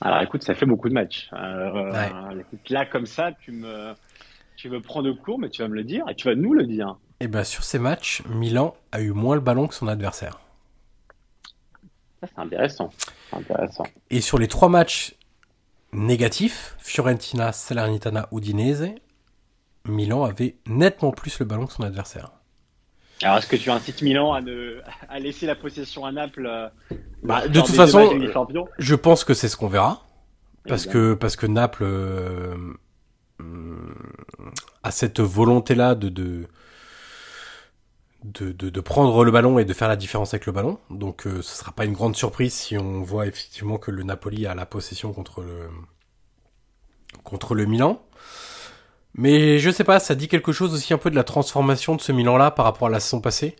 Alors écoute, ça fait beaucoup de matchs. Euh, là, comme ça, tu me, tu me prends de court, mais tu vas me le dire et tu vas nous le dire. Et eh bien sur ces matchs, Milan a eu moins le ballon que son adversaire. C'est intéressant. intéressant. Et sur les trois matchs négatifs, Fiorentina, Salernitana, Udinese, Milan avait nettement plus le ballon que son adversaire. Alors, est-ce que tu incites Milan à, à laisser la possession à Naples euh, bah, De toute façon, je pense que c'est ce qu'on verra. Parce que, parce que Naples euh, a cette volonté-là de, de, de, prendre le ballon et de faire la différence avec le ballon. Donc, euh, ce sera pas une grande surprise si on voit effectivement que le Napoli a la possession contre le, contre le Milan. Mais je sais pas, ça dit quelque chose aussi un peu de la transformation de ce Milan-là par rapport à la saison passée,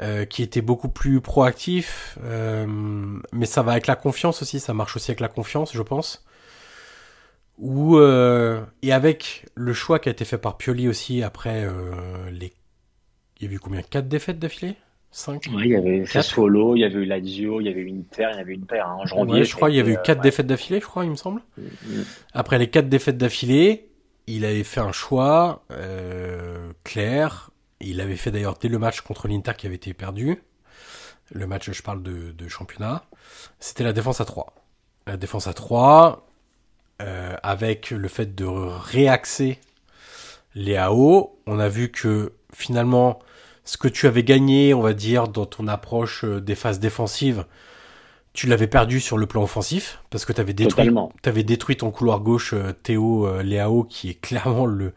euh, qui était beaucoup plus proactif. Euh, mais ça va avec la confiance aussi, ça marche aussi avec la confiance, je pense. Ou euh, et avec le choix qui a été fait par Pioli aussi après les, il y a eu combien? Quatre défaites d'affilée? 5 Oui, il y avait Sassuolo, il y avait eu Lazio, il y avait eu Inter, il y avait une paire hein, en janvier. je crois il y avait eu quatre défaites d'affilée, je crois, il me semble. Mm, mm. Après les quatre défaites d'affilée, il avait fait un choix euh, clair. Il avait fait d'ailleurs dès le match contre l'Inter qui avait été perdu. Le match, je parle de, championnat. C'était la défense à 3. La défense à 3, euh, avec le fait de réaxer les AO, on a vu que finalement, ce que tu avais gagné, on va dire, dans ton approche euh, des phases défensives, tu l'avais perdu sur le plan offensif parce que tu avais détruit, avais détruit ton couloir gauche euh, Théo euh, Léao qui est clairement le,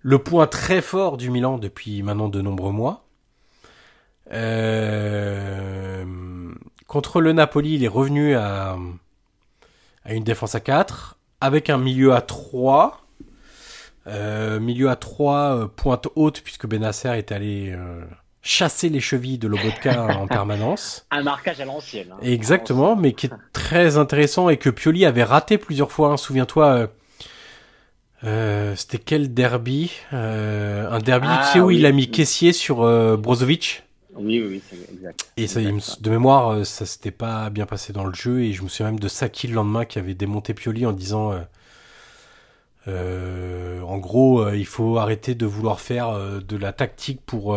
le point très fort du Milan depuis maintenant de nombreux mois. Euh, contre le Napoli, il est revenu à, à une défense à 4 avec un milieu à 3. milieu à 3 pointe haute puisque Benacer est allé chasser les chevilles de Lobotka en permanence. Un marquage à l'ancienne. Hein. Exactement, mais qui est très intéressant et que Pioli avait raté plusieurs fois. Hein. Souviens-toi, euh, euh, c'était quel derby euh, Un derby, tu sais, ah où il a mis caissier sur Brozovic? Oui, oui, oui, c'est exact. Et ça, de mémoire, ça s'était pas bien passé dans le jeu et je me souviens même de Saki le lendemain qui avait démonté Pioli en disant euh, en gros, euh, il faut arrêter de vouloir faire euh, de la tactique pour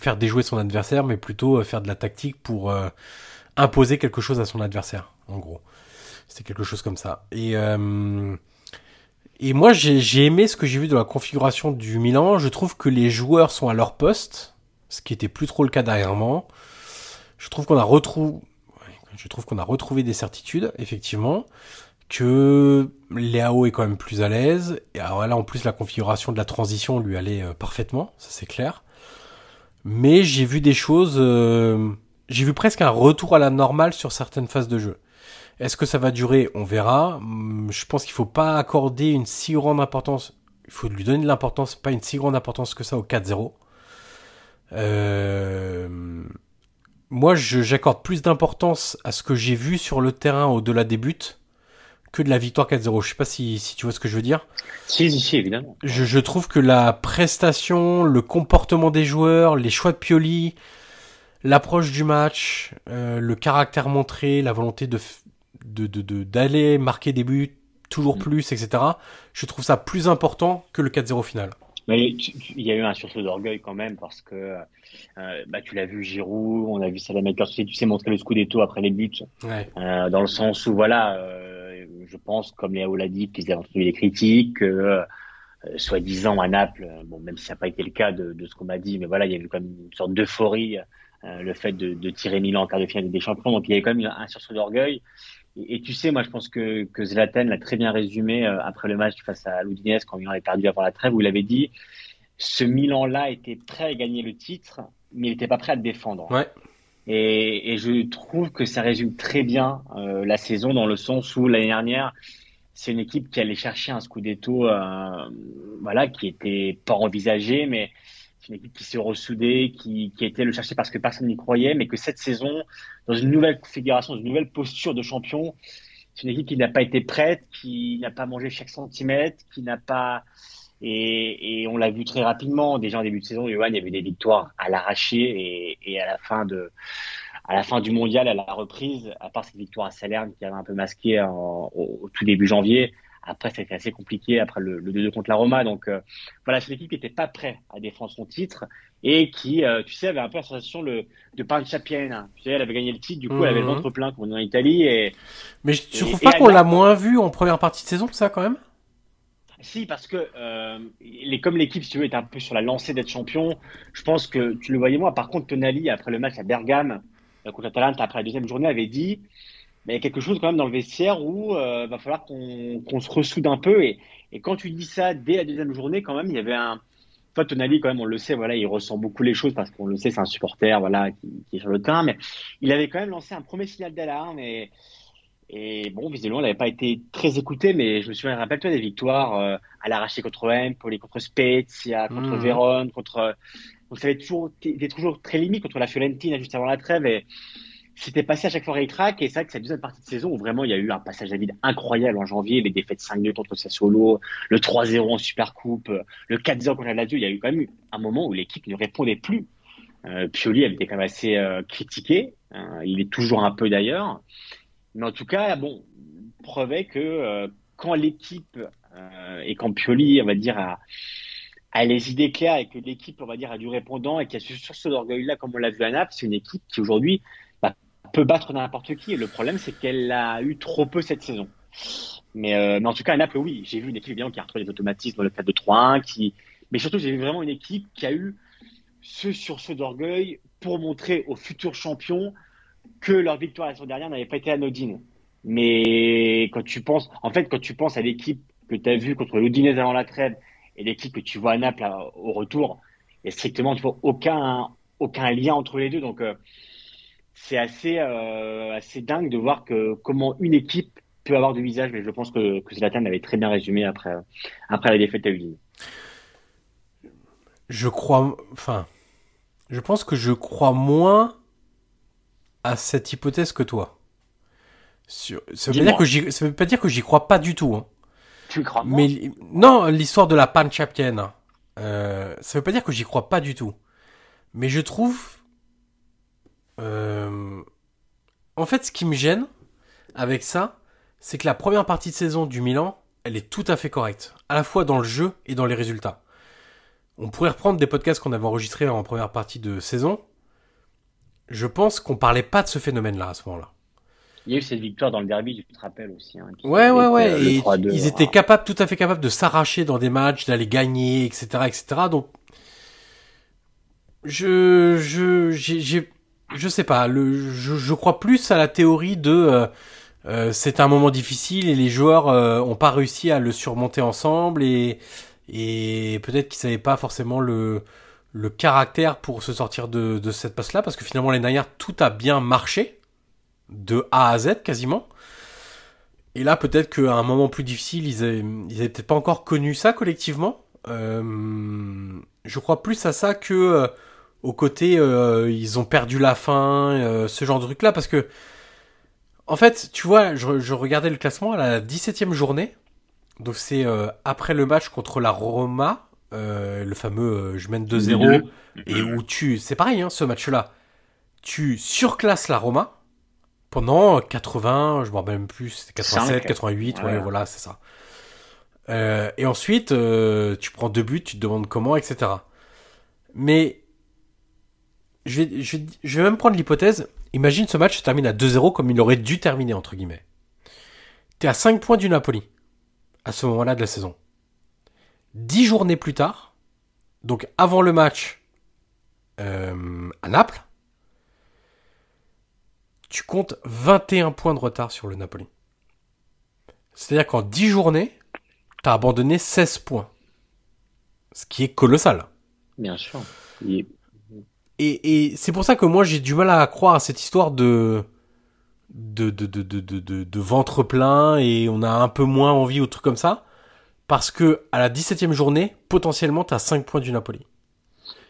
faire déjouer son adversaire, mais plutôt faire de la tactique pour imposer quelque chose à son adversaire. En gros, c'est quelque chose comme ça. Et et moi, j'ai aimé ce que j'ai vu de la configuration du Milan. Je trouve que les joueurs sont à leur poste, ce qui était plus trop le cas dernièrement. Je trouve qu'on a retrouvé, je trouve qu'on a retrouvé des certitudes, effectivement que Léao est quand même plus à l'aise. Et alors là, en plus, la configuration de la transition lui allait euh, parfaitement, ça c'est clair. Mais j'ai vu des choses, euh, j'ai vu presque un retour à la normale sur certaines phases de jeu. Est-ce que ça va durer? On verra. Hum, je pense qu'il faut pas accorder une si grande importance. Il faut lui donner de l'importance, pas une si grande importance que ça au 4-0. Euh, moi, j'accorde plus d'importance à ce que j'ai vu sur le terrain au-delà des buts que de la victoire 4-0. Je sais pas si, si tu vois ce que je veux dire. Si, si, évidemment. Je, je, trouve que la prestation, le comportement des joueurs, les choix de Pioli, l'approche du match, euh, le caractère montré, la volonté de d'aller de, de, marquer des buts toujours mm. plus, etc. Je trouve ça plus important que le 4-0 final. Mais il y a eu un sursaut d'orgueil quand même parce que euh, bah, tu l'as vu Giroud, on a vu Salamakers aussi, tu sais montrer le scudetto après les buts, ouais. euh, dans le sens où voilà, euh, je pense, comme Léo l'a dit, qu'ils avaient entendu les critiques, euh, soi-disant à Naples, bon, même si ça n'a pas été le cas de, ce qu'on m'a dit, mais voilà, il y a eu comme une sorte d'euphorie le fait de, tirer Milan en quart de finale des champions. Donc il y avait quand même un sursaut d'orgueil. Et, tu sais, moi je pense que, que Zlatan l'a très bien résumé après le match face à l'Udinese quand Milan avait perdu avant la trêve, où il avait dit ce Milan-là était prêt à gagner le titre, mais il n'était pas prêt à le défendre. Ouais. Et, et, je trouve que ça résume très bien euh, la saison dans le sens où l'année dernière, c'est une équipe qui allait chercher un Scudetto, euh, voilà, qui était pas envisagé, mais c'est une équipe qui s'est ressoudée, qui, qui était le chercher parce que personne n'y croyait, mais que cette saison, dans une nouvelle configuration, une nouvelle posture de champion, c'est une équipe qui n'a pas été prête, qui n'a pas mangé chaque centimètre, qui n'a pas et, et on l'a vu très rapidement. Déjà en début de saison, Johan, il y avait des victoires à l'arraché et, et, à la fin de, à la fin du mondial, à la reprise, à part cette victoire à Salerne qui avait un peu masqué au, tout début janvier. Après, ça a été assez compliqué après le, le 2-2 contre la Roma. Donc euh, voilà, c'est une équipe qui n'était pas prête à défendre son titre et qui, euh, tu sais, avait un peu la sensation le, de Pancia Piena. Tu sais, elle avait gagné le titre, du coup, elle avait le ventre plein comme en Italie. Et, Mais tu trouves pas qu'on l'a moins vu en première partie de saison que ça quand même si, parce que euh, comme l'équipe, si tu veux, est un peu sur la lancée d'être champion, je pense que tu le voyais moi. Par contre, Tonali, après le match à Bergame euh, contre Atalanta, après la deuxième journée, avait dit il y a quelque chose quand même dans le vestiaire où euh, va falloir qu'on se ressoude un peu. Et, et, quand tu dis ça dès la deuxième journée, quand même, il y avait un. Toi, Tonali, quand même, on le sait, voilà, il ressent beaucoup les choses parce qu'on le sait, c'est un supporter, voilà, qui, qui, est sur le terrain. Mais il avait quand même lancé un premier signal d'alarme et et bon, visiblement, elle n'avait pas été très écoutée, mais je me souviens, rappelle-toi des victoires euh, à l'arraché contre Empoli, contre Spezia, contre mmh. Vérone, contre. Donc ça avait toujours été toujours très limite contre la Fiorentina juste avant la trêve. Et c'était passé à chaque fois crack Et c'est vrai que cette deuxième partie de saison où vraiment il y a eu un passage à vide incroyable en janvier, les défaites 5-2 contre Sassuolo, le 3-0 en Supercoupe, le 4-0 contre la Lazio, il y a eu quand même un moment où l'équipe ne répondait plus. Euh, Pioli avait été quand même assez euh, critiqué. Hein, il est toujours un peu d'ailleurs. Mais en tout cas, bon, prouvait que euh, quand l'équipe euh, et quand Pioli, on va dire, a, a les idées claires et que l'équipe, on va dire, a du répondant et qui a ce sursaut d'orgueil-là, comme on l'a vu à Naples, c'est une équipe qui aujourd'hui bah, peut battre n'importe qui. Et le problème, c'est qu'elle a eu trop peu cette saison. Mais, euh, mais en tout cas, à Naples, oui, j'ai vu une équipe évidemment qui a retrouvé des automatismes dans le cadre de 3-1, qui... mais surtout, j'ai vu vraiment une équipe qui a eu ce sursaut d'orgueil pour montrer aux futurs champions que leur victoire la semaine dernière n'avait pas été anodine. Mais quand tu penses, en fait, quand tu penses à l'équipe que tu as vue contre l'Udinese avant la trêve et l'équipe que tu vois à Naples au retour, il n'y a strictement aucun, aucun lien entre les deux. Donc, euh, c'est assez, euh, assez dingue de voir que comment une équipe peut avoir du visage. Mais je pense que, que Zlatan avait très bien résumé après, après la défaite à Udine. Je crois, enfin, je pense que je crois moins à cette hypothèse que toi. Ça veut, pas dire que ça veut pas dire que j'y crois pas du tout. Hein. Tu crois Mais non, l'histoire de la panne chaptienne, euh, ça veut pas dire que j'y crois pas du tout. Mais je trouve, euh, en fait, ce qui me gêne avec ça, c'est que la première partie de saison du Milan, elle est tout à fait correcte, à la fois dans le jeu et dans les résultats. On pourrait reprendre des podcasts qu'on avait enregistrés en première partie de saison je pense qu'on parlait pas de ce phénomène-là à ce moment-là. Il y a eu cette victoire dans le derby, tu te rappelles aussi. Hein, ouais, ouais, ouais. Euh, et ils étaient capables, tout à fait capables de s'arracher dans des matchs, d'aller gagner, etc., etc. Donc, je, je, j'ai, je sais pas. Le, je, je crois plus à la théorie de euh, euh c'est un moment difficile et les joueurs euh, ont pas réussi à le surmonter ensemble et et peut-être qu'ils savaient pas forcément le le caractère pour se sortir de, de cette passe-là, parce que finalement, l'année dernière, tout a bien marché, de A à Z quasiment. Et là, peut-être qu'à un moment plus difficile, ils avaient, ils peut-être pas encore connu ça collectivement. Euh, je crois plus à ça que euh, au côté euh, ils ont perdu la fin, euh, ce genre de truc là, parce que en fait, tu vois, je, je regardais le classement à la 17e journée, donc c'est après le match contre la Roma, euh, le fameux euh, je mène 2-0, et où tu, c'est pareil, hein, ce match-là, tu surclasses la Roma pendant 80, je me rappelle même plus, 87, 88, ouais, voilà, c'est ça. Euh, et ensuite, tu prends deux buts, tu te demandes comment, etc. Mais je vais, je, je vais même prendre l'hypothèse, imagine ce match se termine à 2-0 comme il aurait dû terminer, entre guillemets. T'es à 5 points du Napoli, à ce moment-là de la saison. Dix journées plus tard, donc avant le match euh, à Naples, tu comptes 21 points de retard sur le Napoli. C'est-à-dire qu'en 10 journées, tu as abandonné 16 points. Ce qui est colossal. Bien sûr. Et, et c'est pour ça que moi j'ai du mal à croire à cette histoire de de, de, de, de, de, de ventre plein et on a un peu moins envie ou truc comme ça. Parce que à la 17e journée, potentiellement, tu as 5 points du Napoli.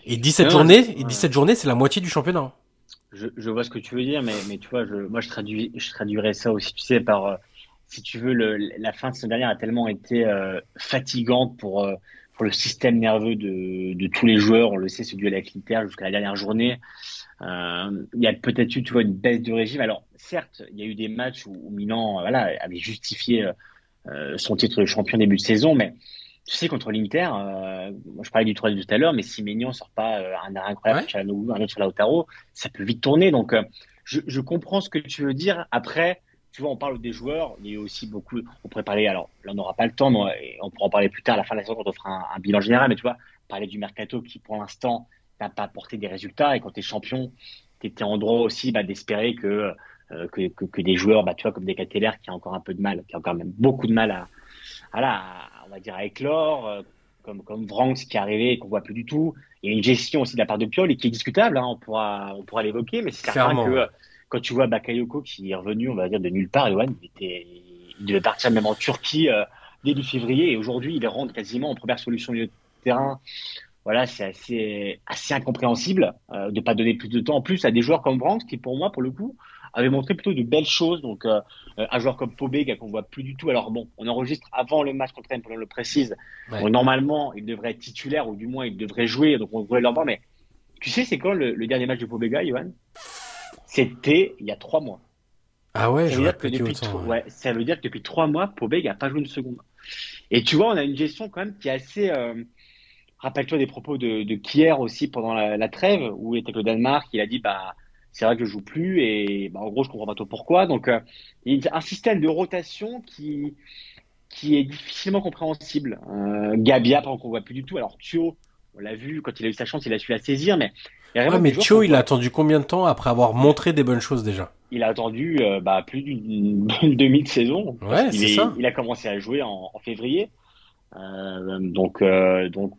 Et 17 journées, et 17 journées, c'est la moitié du championnat. Je, je, vois ce que tu veux dire, mais, mais tu vois, je, moi je, traduis, je traduirais ça aussi, tu sais, par, euh, si tu veux, le, la fin de cette dernière a tellement été euh, fatigante pour, euh, pour le système nerveux de, de tous les joueurs. On le sait, ce duel avec l'Inter jusqu'à la dernière journée. Il y a peut-être eu, tu vois, une baisse de régime. Alors, certes, il y a eu des matchs où, Milan, voilà, avait justifié son titre de champion début de saison, mais tu sais, contre l'Inter, euh, je parlais du 3 tout à l'heure, mais si Maignan sort pas euh, un arrêt incroyable ouais. un autre sur Lautaro, ça peut vite tourner. Donc, je, je, comprends ce que tu veux dire. Après, tu vois, on parle des joueurs, il y a aussi beaucoup, on pourrait parler, alors là on n'aura pas le temps, mais on pourra en parler plus tard à la fin de la saison quand on fera un, un bilan général, mais tu vois, parler du mercato qui pour l'instant n'a pas apporté des résultats et quand tu es champion, tu étais en droit aussi bah, d'espérer que, euh, que, que, que, des joueurs, bah, tu vois, comme des qui a encore un peu de mal, qui a encore même beaucoup de mal à, à, la, on va dire, à éclore, euh, comme, comme Vranks qui est arrivé et qu'on voit plus du tout. Il y a une gestion aussi de la part de Piol et qui est discutable, hein, on pourra, on pourra l'évoquer, mais c'est certain que euh, quand tu vois Bakayoko qui est revenu, on va dire, de nulle part, Johan, il, était, il devait partir même en Turquie euh, début février et aujourd'hui il rentre quasiment en première solution de terrain voilà, c'est assez, assez incompréhensible euh, de pas donner plus de temps en plus à des joueurs comme Brandt qui, pour moi, pour le coup, avait montré plutôt de belles choses. Donc, euh, un joueur comme Pobega qu'on voit plus du tout. Alors bon, on enregistre avant le match contre Empoli, on le précise. Ouais. Donc, normalement, il devrait être titulaire ou du moins il devrait jouer. Donc, on devrait l'embarquer. Mais tu sais, c'est quand le, le, dernier match de Pobega, Johan? C'était il y a trois mois. Ah ouais, ça veut, dire que depuis autant, ouais. ouais. ça veut dire que depuis trois mois, Pobega n'a pas joué une seconde. Et tu vois, on a une gestion quand même qui est assez. Euh, Rappelle-toi des propos de, de Kier aussi pendant la, la, trêve où il était avec le Danemark. Il a dit bah c'est vrai que je joue plus et bah, en gros je comprends pas trop pourquoi. Donc euh, il y a un système de rotation qui qui est difficilement compréhensible. Euh, Gabia par exemple qu'on voit plus du tout. Alors Thio, on l'a vu quand il a eu sa chance, il a su la saisir, mais ouais, mais Thio il a attendu combien de temps après avoir montré des bonnes choses déjà? Il a attendu euh, bah, plus d'une demi de saison. Ouais, c'est ça. Il a commencé à jouer en, en février. Euh, donc, donc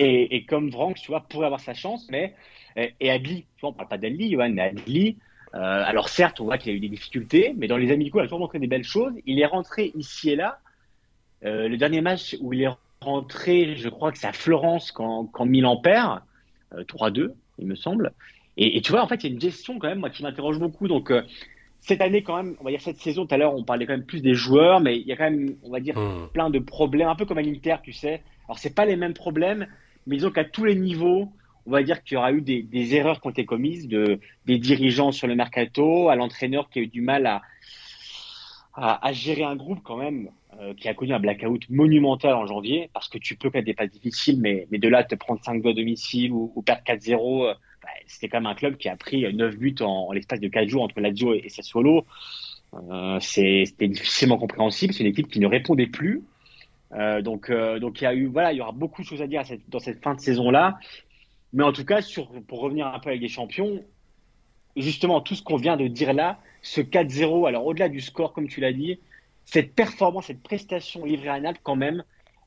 et, et, comme Vranck, tu vois, pourrait avoir sa chance, mais et, et Adli, tu vois, on parle pas d'Adli, Johan, mais Adli, euh, alors certes, on voit qu'il a eu des difficultés, mais dans les amicaux, il a toujours montré des belles choses. Il est rentré ici et là. Euh, le dernier match où il est rentré, je crois que c'est à Florence quand, quand Milan perd, euh, 3-2, il me semble. Et, et, tu vois, en fait, il y a une gestion quand même, moi, qui m'interroge beaucoup. Donc, euh, cette année, quand même, on va dire cette saison, tout à l'heure, on parlait quand même plus des joueurs, mais il y a quand même, on va dire, mmh. plein de problèmes, un peu comme à l'Inter, tu sais. Alors, c'est pas les mêmes problèmes, mais disons qu'à tous les niveaux, on va dire qu'il y aura eu des, erreurs qui ont été commises, de, des dirigeants sur le mercato, à l'entraîneur qui a eu du mal à, à, gérer un groupe quand même, euh, qui a connu un blackout monumental en janvier, parce que tu peux faire des passes difficiles, mais, mais de là, te prendre 5 buts à domicile ou, perdre 4-0, euh, bah, c'était quand même un club qui a pris 9 buts en, l'espace de 4 jours entre Lazio et, et Sassuolo. Euh, c'était difficilement compréhensible. C'est une équipe qui ne répondait plus. Euh, donc, donc il y a eu, voilà, il y aura beaucoup de choses à dire dans cette fin de saison-là. Mais en tout cas, sur, pour revenir un peu avec les champions, justement, tout ce qu'on vient de dire là, ce 4-0, alors au-delà du score, comme tu l'as dit, cette performance, cette prestation livrée à Naples, quand même,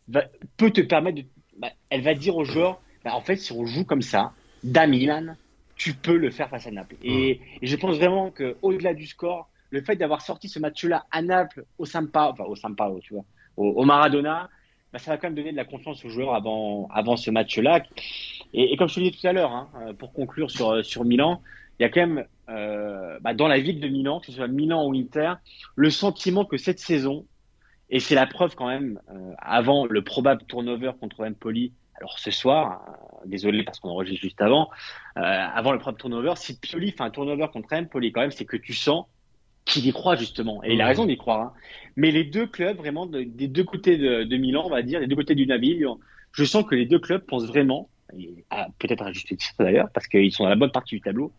va, peut te permettre de. Bah, elle va dire aux joueurs, bah, en fait, si on joue comme ça, d'Amilan, tu peux le faire face à Naples. Et, et je pense vraiment qu'au-delà du score, le fait d'avoir sorti ce match-là à Naples, au Sampa, enfin au Sampa, tu vois, au, au Maradona, bah, ça va quand même donner de la confiance aux joueurs avant, avant ce match-là. Et, comme je te disais tout à l'heure, hein, pour conclure sur, sur Milan, il y a quand même euh, bah, dans la ville de Milan, que ce soit Milan ou Inter, le sentiment que cette saison, et c'est la preuve quand même, euh, avant le probable turnover contre Empoli, alors ce soir, euh, désolé parce qu'on enregistre juste avant, euh, avant le probable turnover, si Pioli fait un turnover contre Empoli quand même, c'est que tu sens qu'il y croit justement. Et il a raison d'y croire. Hein. Mais les deux clubs, vraiment, de, des deux côtés de, de, Milan, on va dire, les deux côtés du navire, je sens que les deux clubs pensent vraiment, peut-être à juste titre d'ailleurs, parce qu'ils sont dans la bonne partie du tableau,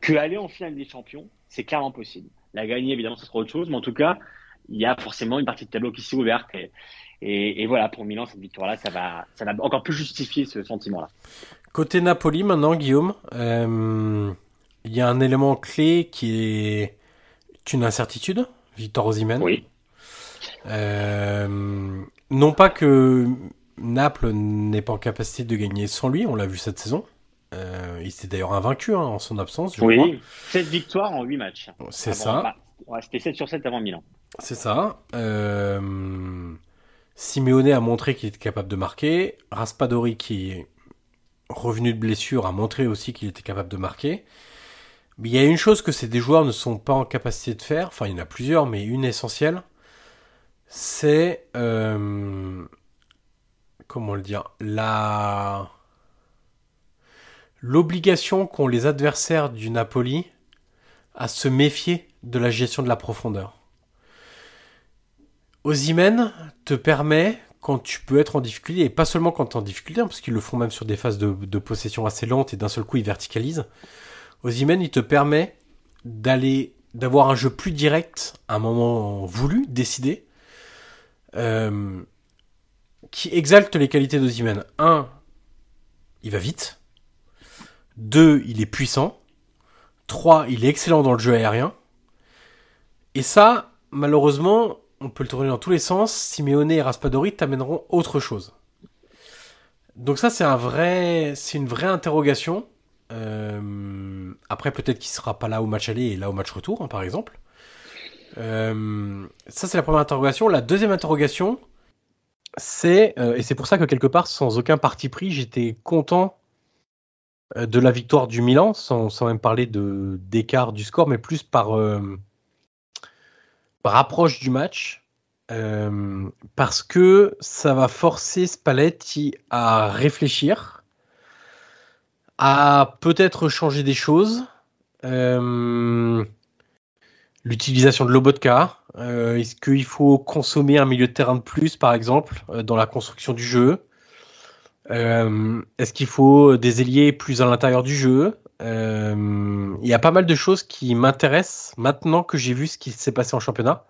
que aller en finale des champions, c'est clairement possible. La gagner, évidemment, ce sera autre chose, mais en tout cas, il y a forcément une partie de tableau qui s'est ouverte. Et, et, et, voilà, pour Milan, cette victoire-là, ça va, ça va encore plus justifier ce sentiment-là. Côté Napoli, maintenant, Guillaume, euh, il y a un élément clé qui est une incertitude, Victor Osimhen. Oui. Euh, non pas que Naples n'est pas en capacité de gagner sans lui, on l'a vu cette saison. Euh, il s'est d'ailleurs invaincu hein, en son absence. Je oui, crois. 7 victoires en 8 matchs. C'est ça. bah, ouais, C'était 7 sur 7 avant Milan. C'est ça. Euh, Simeone a montré qu'il était capable de marquer. Raspadori, qui est revenu de blessure, a montré aussi qu'il était capable de marquer. Mais il y a une chose que ces des joueurs ne sont pas en capacité de faire. Enfin, il y en a plusieurs, mais une essentielle. C'est euh, comment le dire la l'obligation qu'ont les adversaires du Napoli à se méfier de la gestion de la profondeur. Ozymen te permet, quand tu peux être en difficulté, et pas seulement quand tu es en difficulté, hein, parce qu'ils le font même sur des phases de, de possession assez lentes et d'un seul coup ils verticalisent. Ozymen, il te permet d'aller, d'avoir un jeu plus direct à un moment voulu, décidé, euh, qui exalte les qualités d'Ozymen. Un, il va vite. Deux, il est puissant. Trois, il est excellent dans le jeu aérien. Et ça, malheureusement, on peut le tourner dans tous les sens. Simeone et Raspadori t'amèneront autre chose. Donc ça, c'est un vrai, c'est une vraie interrogation. Euh, après, peut-être qu'il sera pas là au match aller et là au match retour, hein, par exemple. Euh, ça, c'est la première interrogation. La deuxième interrogation, c'est euh, et c'est pour ça que quelque part, sans aucun parti pris, j'étais content de la victoire du Milan, sans, sans même parler de d'écart du score, mais plus par par approche du match, parce que ça va forcer Spalletti à réfléchir, à peut-être changer des choses. Euh, L'utilisation de Lobotka, euh, est-ce qu'il faut consommer un milieu de terrain de plus, par exemple, euh, dans la construction du jeu? Euh, Est-ce qu'il faut des ailiers plus à l'intérieur du jeu? Il y a pas mal de choses qui m'intéressent maintenant que j'ai vu ce qui s'est passé en championnat.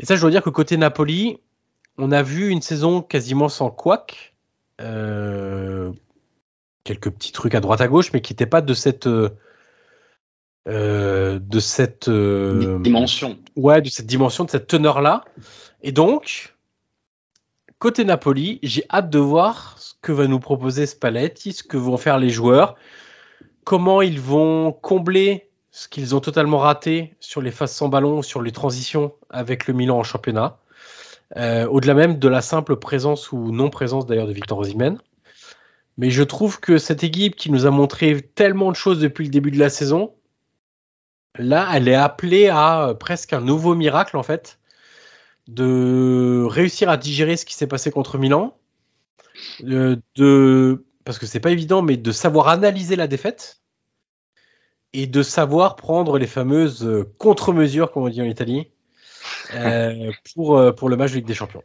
Et ça, je dois dire que côté Napoli, on a vu une saison quasiment sans couac. Quelques petits trucs à droite à gauche, mais qui n'étaient pas de cette euh, euh, de cette euh, Dimension. ouais, de cette dimension, de cette teneur-là. Et donc, côté Napoli, j'ai hâte de voir ce que va nous proposer Spalletti, ce que vont faire les joueurs, comment ils vont combler ce qu'ils ont totalement raté sur les phases sans ballon, sur les transitions avec le Milan en championnat. Euh, Au-delà même de la simple présence ou non-présence d'ailleurs de Victor Osimhen. Mais je trouve que cette équipe qui nous a montré tellement de choses depuis le début de la saison, là, elle est appelée à euh, presque un nouveau miracle en fait, de réussir à digérer ce qui s'est passé contre Milan, euh, de parce que c'est pas évident, mais de savoir analyser la défaite et de savoir prendre les fameuses euh, contre-mesures, comme on dit en Italie, euh, pour, pour le match de Ligue des Champions.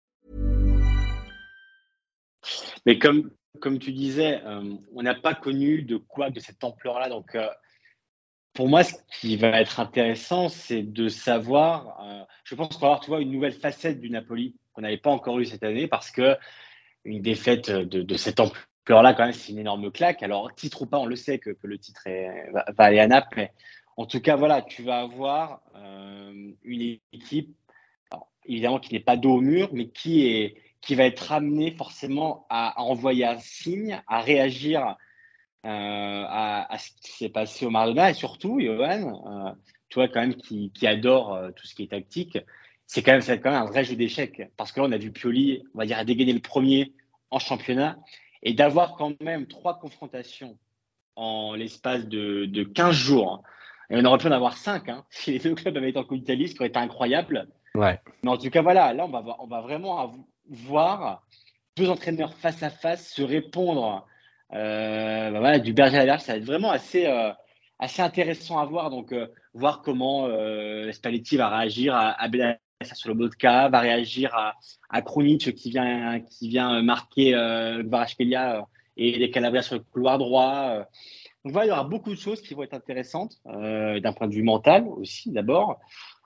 Mais comme, comme tu disais, euh, on n'a pas connu de quoi de cette ampleur-là. Donc, euh, pour moi, ce qui va être intéressant, c'est de savoir. euh, je pense qu'on va avoir, tu vois, une nouvelle facette du Napoli qu'on n'avait pas encore eu cette année parce que une défaite de, cette ampleur-là, quand même, c'est une énorme claque. Alors, titre ou pas, on le sait que, que le titre va, aller à Naples. Mais en tout cas, voilà, tu vas avoir une équipe, évidemment, qui n'est pas dos au mur, mais qui est qui va être amené forcément à, à envoyer un signe, à réagir euh, à, à ce qui s'est passé au Maradona et surtout, Johan, euh, toi quand même qui, qui adore euh, tout ce qui est tactique, c'est quand même, quand même un vrai jeu d'échecs parce que là on a vu Pioli, on va dire, dégainer le premier en championnat et d'avoir quand même trois confrontations en l'espace de, de 15 jours. Et on aurait pu en avoir 5 hein, si les deux clubs avaient été en Coupe d'Italie, ce qui aurait été incroyable. Ouais. Mais en tout cas, voilà, là, on va, on va vraiment voir deux entraîneurs face à face se répondre bah voilà, du berger à ça va être vraiment assez, assez intéressant à voir. Donc, voir comment Spalletti va réagir à, à sur le vodka, va réagir à, à qui vient, qui vient marquer euh, et les Calabria sur le couloir droit. Donc voilà, il y aura beaucoup de choses qui vont être intéressantes euh, d'un point de vue mental aussi d'abord.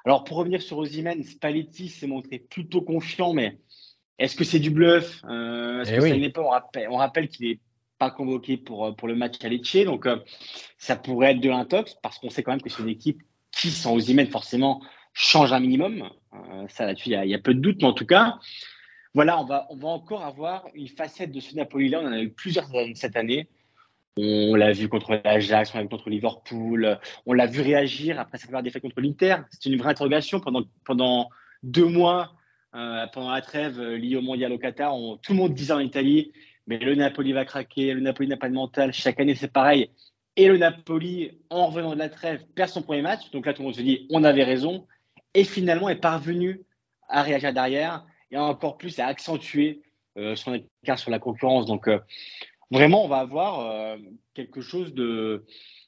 Alors pour revenir sur Ozymen, Spalletti s'est montré plutôt confiant, mais est-ce que c'est du bluff euh, Est-ce que ça n'est pas On rappelle, on rappelle qu'il n'est pas convoqué pour, pour le match à Lecce, donc euh, ça pourrait être de l'intox parce qu'on sait quand même que c'est une équipe qui, sans Ozymen, forcément, change un minimum. Euh, ça là-dessus, il y, a peu de doute, mais en tout cas, voilà, on va, on va encore avoir une facette de ce Napoli-là. On en a eu plusieurs cette année. On l'a vu contre l'Ajax, on l'a vu contre Liverpool, on l'a vu réagir après sa première défaite contre l'Inter. C'est une vraie interrogation. Pendant, pendant deux mois, euh, pendant la trêve liée au mondial au Qatar, tout le monde disait en Italie mais le Napoli va craquer, le Napoli n'a pas de mental. Chaque année, c'est pareil. Et le Napoli, en revenant de la trêve, perd son premier match. Donc là, tout le monde se dit on avait raison et finalement est parvenu à réagir derrière et encore plus à accentuer euh, son écart sur la concurrence. Donc euh, vraiment, on va avoir euh, quelque chose de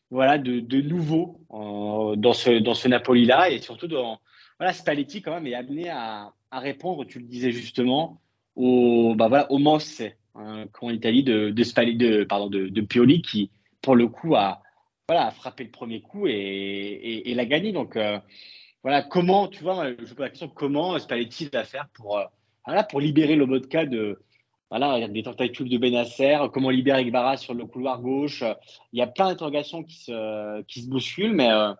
voilà de, nouveau dans ce dans ce Napoli là et surtout dans voilà Spalletti quand même est amené à, à répondre, tu le disais justement, au bah voilà au Mosse en Italie de de, de pardon de, Pioli qui pour le coup a voilà a frappé le premier coup et, et, l'a gagné. Donc voilà, comment, tu vois, je pose la question, comment Spalletti va faire pour, euh, voilà, pour libérer le vodka de, voilà, des tentacules de Benasser, comment libérer Igbara sur le couloir gauche. Il y a plein d'interrogations qui se, qui se bousculent, mais euh,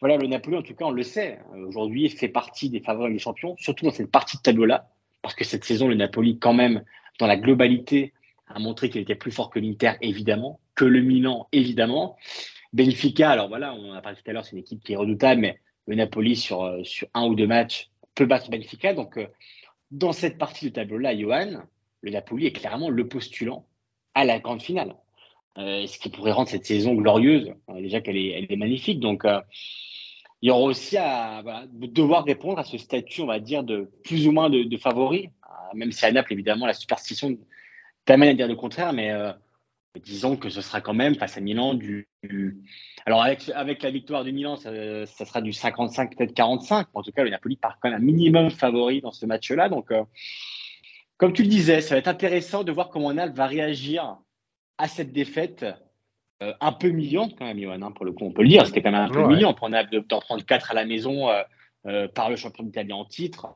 voilà, le Napoli, en tout cas, on le sait, aujourd'hui, fait partie des favoris des champions, surtout dans cette partie de tableau-là, parce que cette saison, le Napoli, quand même, dans la globalité, a montré qu'il était plus fort que l'Inter, évidemment, que le Milan, évidemment. Benfica, alors voilà, on en a parlé tout à l'heure, c'est une équipe qui est redoutable, mais le Napoli sur, euh, sur un ou deux matchs peut battre Benfica. Donc, euh, dans cette partie de tableau-là, Johan, le Napoli est clairement le postulant à la grande finale. Euh, ce qui pourrait rendre cette saison glorieuse. déjà qu'elle est, magnifique. Donc, il y aura aussi à devoir répondre à ce statut, on va dire, de plus ou moins de, de favori. même si à Naples, évidemment, la superstition t'amène à dire le contraire, mais disons que ce sera quand même face à Milan du. Alors, avec, la victoire du Milan, ça, sera du 55, peut-être 45. En tout cas, le Napoli part quand même un minimum favori dans ce match-là. Donc, euh, comme tu le disais, ça va être intéressant de voir comment Naples va réagir à cette défaite. Euh, un peu million quand même, Johan, hein, pour le coup, on peut le dire. C'était quand même un peu million pour Naples d'en prendre 4 à la maison euh, par le champion d'Italie en titre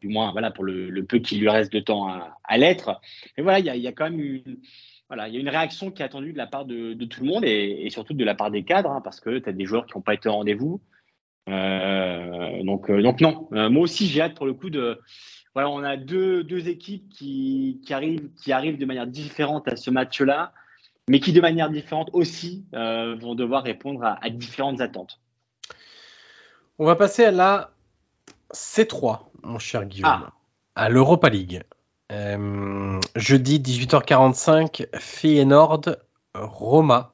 du moins voilà pour le, peu qu'il lui reste de temps à, l'être. Mais voilà, il y a, y a, quand même une, voilà, il y a une réaction qui est attendue de la part de, tout le monde et, surtout de la part des cadres, hein, parce que tu as des joueurs qui n'ont pas été au rendez-vous. Euh, donc, euh, donc non, euh, moi aussi j'ai hâte pour le coup de. Voilà, on a deux, deux équipes qui, qui, arrivent, qui arrivent de manière différente à ce match-là, mais qui de manière différente aussi vont devoir répondre à, différentes attentes. On va passer à la C3, mon cher Guillaume, ah. à l'Europa League. Euh, jeudi 18h45, Feyenoord, Roma.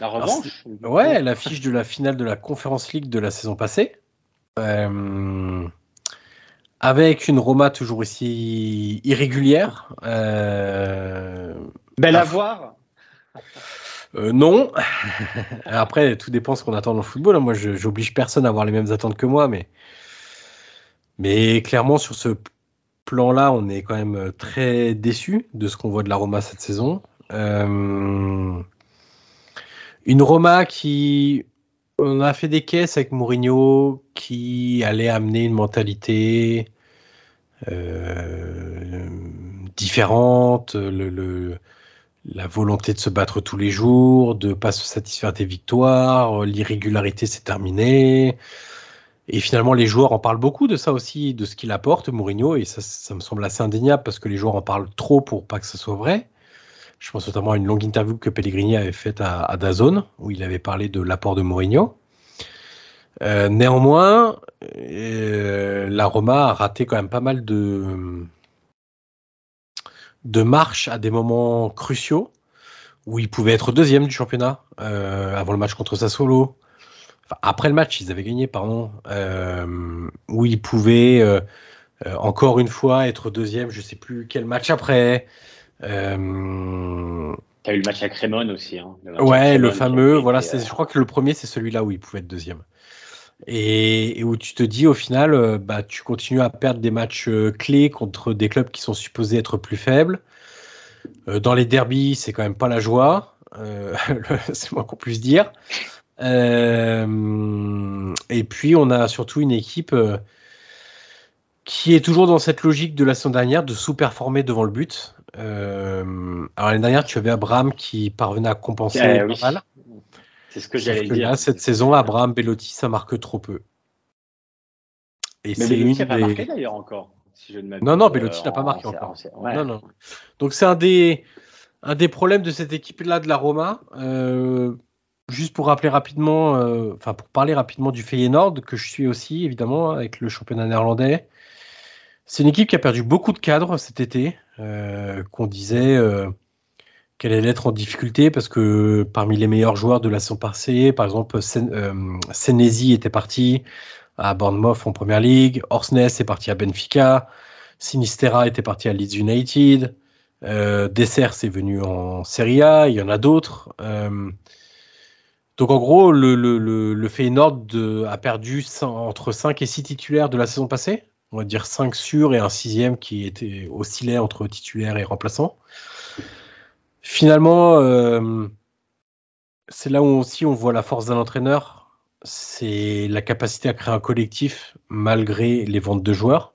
La revanche Ouais, l'affiche de la finale de la Conference League de la saison passée. Euh, avec une Roma toujours aussi irrégulière. Euh, Belle à voir non. Après, tout dépend de ce qu'on attend dans le football. Hein. Moi, j'oblige personne à avoir les mêmes attentes que moi, mais, mais clairement, sur ce plan-là, on est quand même euh, très déçu de ce qu'on voit de la Roma cette saison. Euh, une Roma qui, on a fait des caisses avec Mourinho, qui allait amener une mentalité euh, différente, le, la volonté de se battre tous les jours, de pas se satisfaire des victoires, l'irrégularité s'est terminée. Et finalement, les joueurs en parlent beaucoup de ça aussi, de ce qu'il apporte, Mourinho, et ça, ça, me semble assez indéniable parce que les joueurs en parlent trop pour pas que ce soit vrai. Je pense notamment à une longue interview que Pellegrini avait faite à, à Dazone, où il avait parlé de l'apport de Mourinho. Euh, néanmoins, euh, la Roma a raté quand même pas mal de, de marches à des moments cruciaux, où il pouvait être deuxième du championnat, euh, avant le match contre Sassuolo, après le match, ils avaient gagné, pardon, où ils pouvaient euh, encore une fois être deuxième, je sais plus quel match après. T'as eu le match à Crémone aussi. Hein, ouais, le fameux. Voilà, je crois que le premier, c'est celui-là où il pouvait être deuxième. Et, où tu te dis, au final, bah, tu continues à perdre des matchs clés contre des clubs qui sont supposés être plus faibles. dans les derbies, c'est quand même pas la joie. c'est moins qu'on puisse dire. Euh, et puis, on a surtout une équipe euh, qui est toujours dans cette logique de la saison dernière de sous-performer devant le but. Euh, alors, l'année dernière, tu avais Abraham qui parvenait à compenser eh mal. C'est ce que j'allais dire. cette saison, Abraham Bellotti, ça marque trop peu. Et c'est une n'a pas marqué d'ailleurs encore. non, non, Bellotti n'a pas marqué encore. Non, non. Donc, c'est un des, un des problèmes de cette équipe-là de la Roma. Euh, Juste pour rappeler rapidement, euh, enfin pour parler rapidement du Feyenoord que je suis aussi évidemment avec le championnat néerlandais. C'est une équipe qui a perdu beaucoup de cadres cet été, euh, qu'on disait euh, qu'elle allait être en difficulté parce que parmi les meilleurs joueurs de la saison passée, par exemple Senesi était parti à Bournemouth en première ligue, Orsnes est parti à Benfica, Sinistera était parti à Leeds United, Dessers est venu en Serie A, il y en a d'autres. Donc en gros, le, le, le, Feyenoord a perdu entre 5 et 6 titulaires de la saison passée. On va dire 5 sûrs et un sixième qui était oscillait entre titulaire et remplaçant. Finalement, euh, c'est là où aussi on voit la force d'un entraîneur. C'est la capacité à créer un collectif malgré les ventes de joueurs.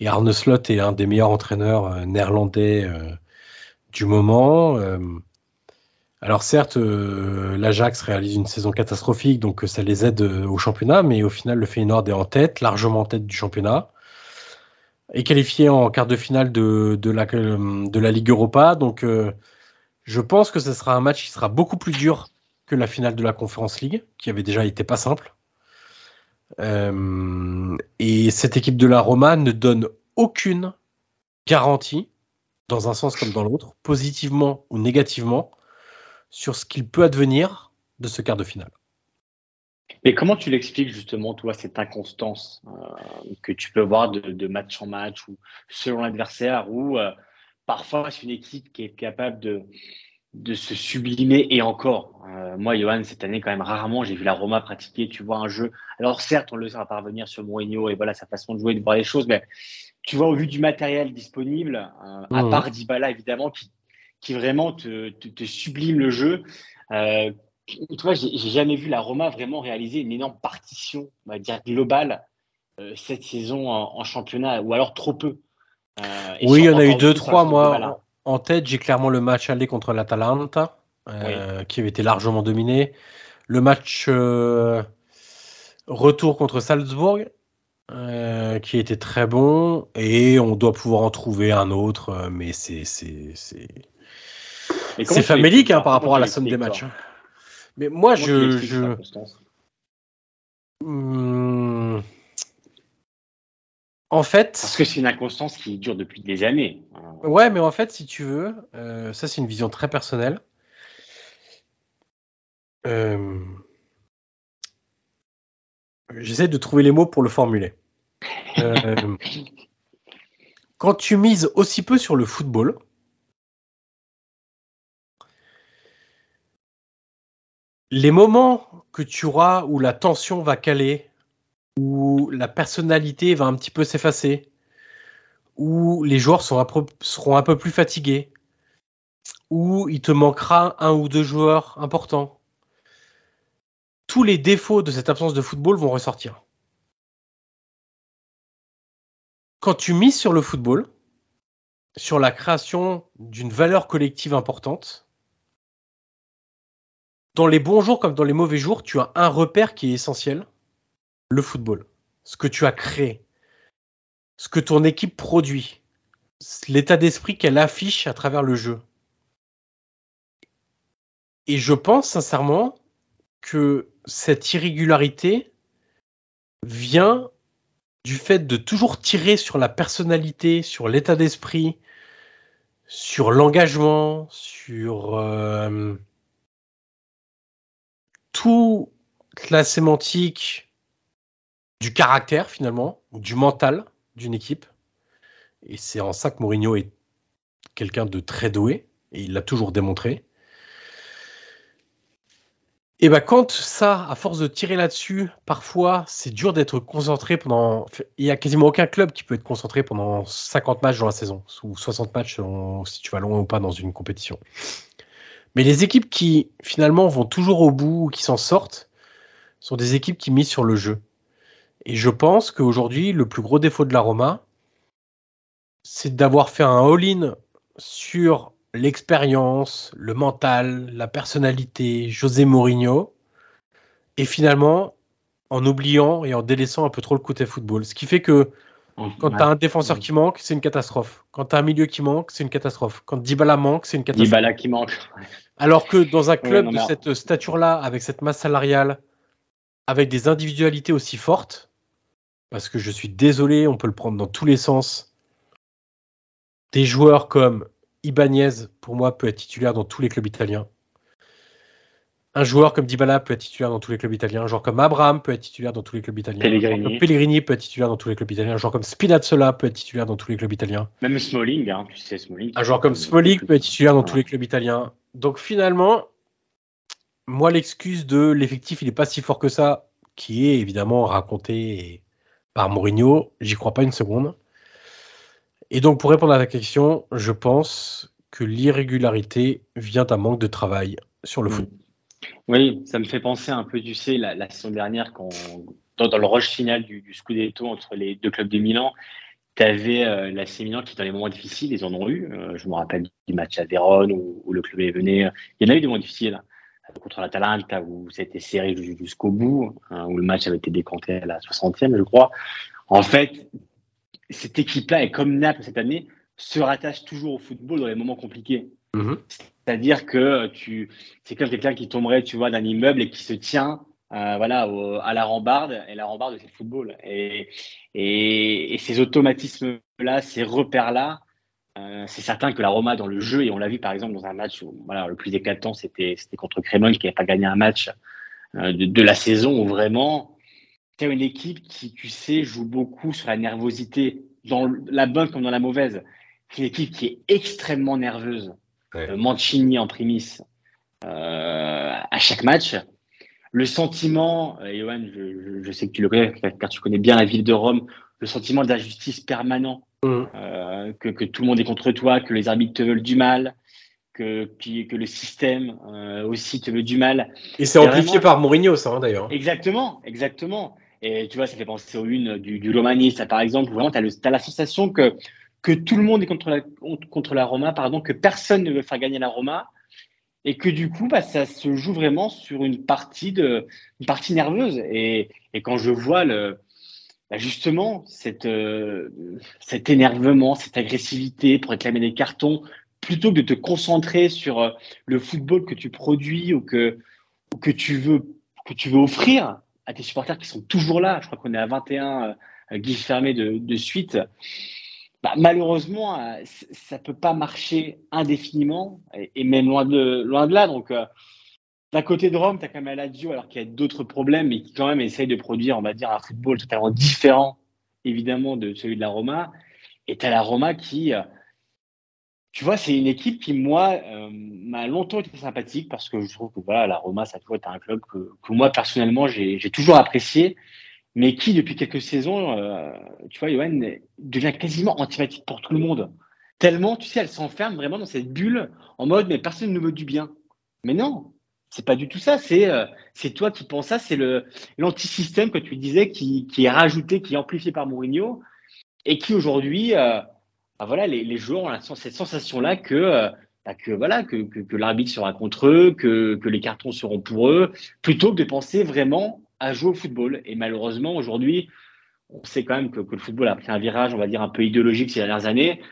Et Arne Slot est un des meilleurs entraîneurs euh, néerlandais euh, du moment. Alors certes, l'Ajax réalise une saison catastrophique, donc ça les aide au championnat, mais au final, le Feyenoord est en tête, largement en tête du championnat, est qualifié en quart de finale de, la, de la, Ligue Europa. Donc je pense que ce sera un match qui sera beaucoup plus dur que la finale de la Conference League, qui avait déjà été pas simple. et cette équipe de la Roma ne donne aucune garantie, dans un sens comme dans l'autre, positivement ou négativement, sur ce qu'il peut advenir de ce quart de finale. Mais comment tu l'expliques justement, toi, cette inconstance euh, que tu peux voir de, match en match ou selon l'adversaire, ou euh, parfois c'est une équipe qui est capable de, de se sublimer et encore. Euh, moi, Johan, cette année, quand même, rarement, j'ai vu la Roma pratiquer, tu vois, un jeu. Alors, certes, on le sait, parvenir sur Mourinho et voilà sa façon de jouer, de voir les choses, mais tu vois, au vu du matériel disponible, à mmh. part Dybala, évidemment, qui qui vraiment te, te, sublime le jeu. Euh, tu vois, j'ai jamais vu la Roma vraiment réaliser une énorme partition, on va dire globale, euh, cette saison en, championnat, ou alors trop peu. Euh, oui, il y en a eu deux, trois. Moi, en tête, j'ai clairement le match aller contre l'Atalanta, qui avait été largement dominé. Le match retour contre Salzbourg, qui était très bon, et on doit pouvoir en trouver un autre, mais c'est c'est famélique hein, par rapport à la somme des matchs. Hein. Mais moi, je. je... En fait. Parce que c'est une inconstance qui dure depuis des années. Ouais, mais en fait, si tu veux, euh, ça c'est une vision très personnelle. Euh, j'essaie de trouver les mots pour le formuler. Euh, quand tu mises aussi peu sur le football, les moments que tu auras où la tension va caler, où la personnalité va un petit peu s'effacer, où les joueurs seront un peu plus fatigués, où il te manquera un ou deux joueurs importants, tous les défauts de cette absence de football vont ressortir. Quand tu mises sur le football, sur la création d'une valeur collective importante, dans les bons jours comme dans les mauvais jours, tu as un repère qui est essentiel, le football. Ce que tu as créé, ce que ton équipe produit, l'état d'esprit qu'elle affiche à travers le jeu. Et je pense sincèrement que cette irrégularité vient du fait de toujours tirer sur la personnalité, sur l'état d'esprit, sur l'engagement, sur euh, toute la sémantique du caractère finalement, du mental d'une équipe. Et c'est en ça que Mourinho est quelqu'un de très doué. Et il l'a toujours démontré. Et bah quand ça, à force de tirer là-dessus, parfois c'est dur d'être concentré pendant. Il y a quasiment aucun club qui peut être concentré pendant 50 matchs dans la saison, ou 60 matchs si tu vas loin ou pas dans une compétition. Mais les équipes qui finalement vont toujours au bout, qui s'en sortent, sont des équipes qui misent sur le jeu. Et je pense qu'aujourd'hui, le plus gros défaut de la Roma, c'est d'avoir fait un all-in sur l'expérience, le mental, la personnalité, José Mourinho, et finalement en oubliant et en délaissant un peu trop le côté football. Ce qui fait que quand tu as un défenseur qui manque, c'est une catastrophe. Quand tu as un milieu qui manque, c'est une catastrophe. Quand Dybala manque, c'est une catastrophe. Dybala qui manque. Alors que dans un club de cette stature-là, avec cette masse salariale, avec des individualités aussi fortes, parce que je suis désolé, on peut le prendre dans tous les sens, des joueurs comme Ibanez, pour moi, peut être titulaire dans tous les clubs italiens. Un joueur comme Dybala peut être titulaire dans tous les clubs italiens. Un joueur comme Abraham peut être titulaire dans tous les clubs italiens. Pellegrini. Pellegrini peut être titulaire dans tous les clubs italiens. Un joueur comme Spinazzola peut être titulaire dans tous les clubs italiens. Même Smalling, hein, tu sais, Smalling. Un joueur comme Smalling peut être titulaire dans tous les clubs italiens. Donc finalement, moi, l'excuse de l'effectif, il n'est pas si fort que ça, qui est évidemment raconté par Mourinho, j'y crois pas une seconde. Et donc, pour répondre à ta question, je pense que l'irrégularité vient d'un manque de travail sur le mm. foot. Oui, ça me fait penser un peu, tu sais, la, saison dernière, quand, dans, le rush final du, Scudetto entre les deux clubs de Milan, tu avais euh, la Milan qui, dans les moments difficiles, ils en ont eu. Euh, je me rappelle du match à Vérone où, le club est venu. Il y en a eu des moments difficiles euh, contre l'Atalanta où ça a été serré jusqu'au bout, hein, où le match avait été décanté à la 60e, je crois. En fait, cette équipe-là, et comme Naples cette année, se rattache toujours au football dans les moments compliqués. Mhm. C'est-à-dire que tu, c'est comme quelqu'un qui tomberait, tu vois, d'un immeuble et qui se tient, euh, voilà, à la rambarde, et la rambarde c'est le football. Et, et, ces automatismes-là, ces repères-là, euh, c'est certain que la Roma dans le jeu, et on l'a vu par exemple dans un match où, voilà, le plus éclatant, c'était, c'était contre Crémone qui n'avait pas gagné un match euh, de, de, la saison où vraiment une équipe qui, tu sais, joue beaucoup sur la nervosité, dans la bonne comme dans la mauvaise. C'est une équipe qui est extrêmement nerveuse. Euh, Mancini en prémisse euh, à chaque match. Le sentiment, Johan, je, sais que tu le connais car tu connais bien la ville de Rome, le sentiment d'injustice permanent, mmh. que, tout le monde est contre toi, que les arbitres te veulent du mal, que, que le système aussi te veut du mal. Et c'est amplifié par Mourinho, ça, hein, d'ailleurs. Exactement, exactement. Et tu vois, ça fait penser aux une du, du Romaniste, par exemple, où vraiment, tu as, la sensation que, que tout le monde est contre la, contre la Roma, pardon, que personne ne veut faire gagner la Roma, et que du coup, bah, ça se joue vraiment sur une partie, de, une partie nerveuse. Et, et quand je vois le, bah, justement cette, euh, cet énervement, cette agressivité pour réclamer des cartons, plutôt que de te concentrer sur euh, le football que tu produis ou que, ou que, tu, veux, que tu veux offrir, à tes supporters qui sont toujours là. Je crois qu'on est à 21 euh, guiches fermés de, suite. Bah, malheureusement, euh, ça peut pas marcher indéfiniment et, même loin de, loin de là. Donc, euh, d'un côté de Rome, tu as quand même Aladio, alors qu'il y a d'autres problèmes, mais qui quand même essaye de produire, on va dire, un football totalement différent, évidemment, de celui de la Roma. Et tu as la Roma qui, tu vois, c'est une équipe qui, moi, euh, m'a longtemps été sympathique parce que je trouve que voilà, la Roma, ça doit être un club que, moi, personnellement, j'ai toujours apprécié, mais qui, depuis quelques saisons, euh, tu vois, Johan, devient quasiment antipathique pour tout le monde. Tellement, tu sais, elle s'enferme vraiment dans cette bulle en mode, mais personne ne me dit bien. Mais non, c'est pas du tout ça. C'est euh, c'est toi qui penses ça. C'est le l'antisystème que tu disais qui, qui est rajouté, qui est amplifié par Mourinho et qui aujourd'hui bah voilà, les, joueurs ont cette sensation-là que, euh, bah que, voilà, que, que, l'arbitre sera contre eux, que, que les cartons seront pour eux, plutôt que de penser vraiment à jouer au football. Et malheureusement, aujourd'hui, on sait quand même que, que, le football a pris un virage, on va dire, un peu idéologique ces dernières années.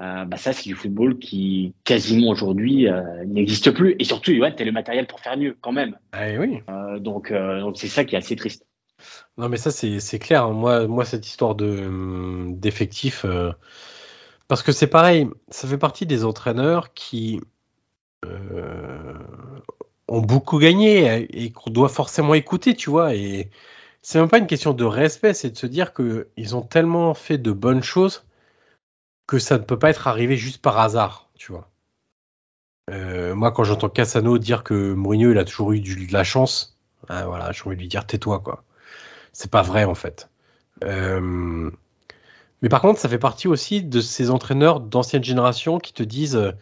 Euh, bah ça, c'est du football qui, quasiment aujourd'hui, euh, n'existe plus. Et surtout, ouais, tu as le matériel pour faire mieux, quand même. Ah, oui. donc, donc c'est ça qui est assez triste. Non, mais ça, c'est clair. Moi, moi, cette histoire de d'effectifs, parce que c'est pareil, ça fait partie des entraîneurs qui euh, ont beaucoup gagné et qu'on doit forcément écouter, tu vois. Et c'est même pas une question de respect, c'est de se dire qu'ils ont tellement fait de bonnes choses que ça ne peut pas être arrivé juste par hasard, tu vois. Euh, moi, quand j'entends Cassano dire que Mourinho, a toujours eu de la chance, ah, voilà, j'ai envie de lui dire tais-toi, quoi. C'est pas vrai, en fait. Euh, mais par contre, ça fait partie aussi de ces entraîneurs d'ancienne génération qui te disent euh,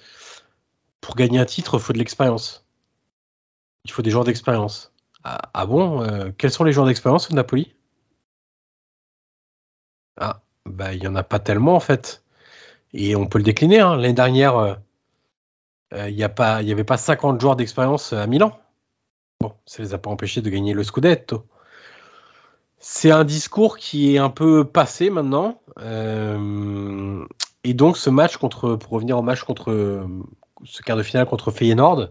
pour gagner un titre, il faut de l'expérience. Il faut des joueurs d'expérience. Ah, ah bon Quels sont les joueurs d'expérience au Napoli? Ah, bah, il n'y en a pas tellement, en fait. Et on peut le décliner. Hein. L'année dernière euh, il n'y avait pas 50 joueurs d'expérience à Milan. Bon, ça les a pas empêchés de gagner le Scudetto. C'est un discours qui est un peu passé maintenant. Euh, et donc ce match contre, pour revenir au match contre ce quart de finale contre Feyenoord,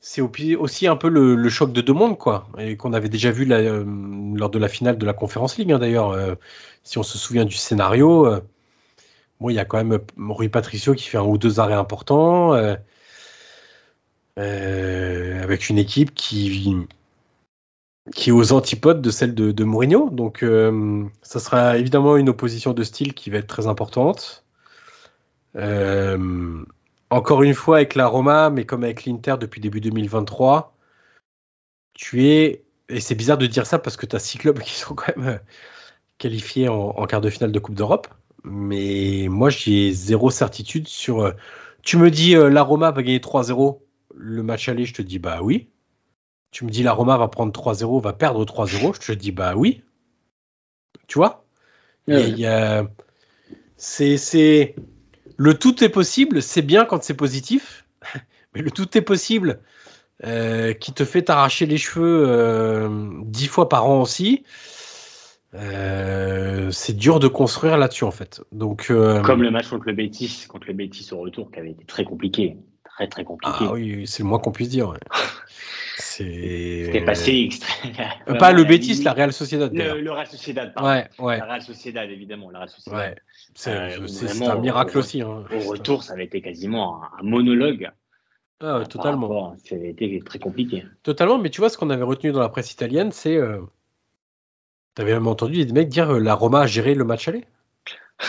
c'est aussi un peu le, choc de deux mondes, quoi, et qu'on avait déjà vu euh, lors de la finale de la Conférence League, hein, d'ailleurs. si on se souvient du scénario, Bon, il y a quand même Rui Patricio qui fait un ou deux arrêts importants, euh, euh, avec une équipe qui, qui est aux antipodes de celle de, Mourinho. Donc, euh, ça sera évidemment une opposition de style qui va être très importante. encore une fois, avec la Roma, mais comme avec l'Inter depuis début 2023, tu es. Et c'est bizarre de dire ça parce que tu as six clubs qui sont quand même qualifiés en quart de finale de Coupe d'Europe mais moi j'ai zéro certitude sur. Euh, tu me dis euh, la Roma va gagner 3-0 le match aller, je te dis bah oui. Tu me dis la Roma va prendre 3-0, va perdre 3-0, je te dis bah oui. Tu vois? C'est, le tout est possible, c'est bien quand c'est positif, mais le tout est possible euh, qui te fait t'arracher les cheveux dix fois par an aussi. Euh, c'est dur de construire là-dessus en fait. Donc euh, comme le match contre le Betis, contre le Betis au retour, qui avait été très compliqué, très très compliqué. Ah oui, c'est le moins qu'on puisse dire. C'était passé extrêmement. Pas le Betis, la Real Sociedad. Le, le, Real Sociedad, pardon. Ouais, ouais. La Real Sociedad, évidemment, la Real Sociedad. Ouais. C'est euh, un miracle aussi. Hein. Au retour, ça avait été quasiment un, monologue. Ah, totalement. Ça avait été très compliqué. Totalement, mais tu vois, ce qu'on avait retenu dans la presse italienne, c'est T'avais même entendu des mecs dire euh, la Roma a géré le match aller?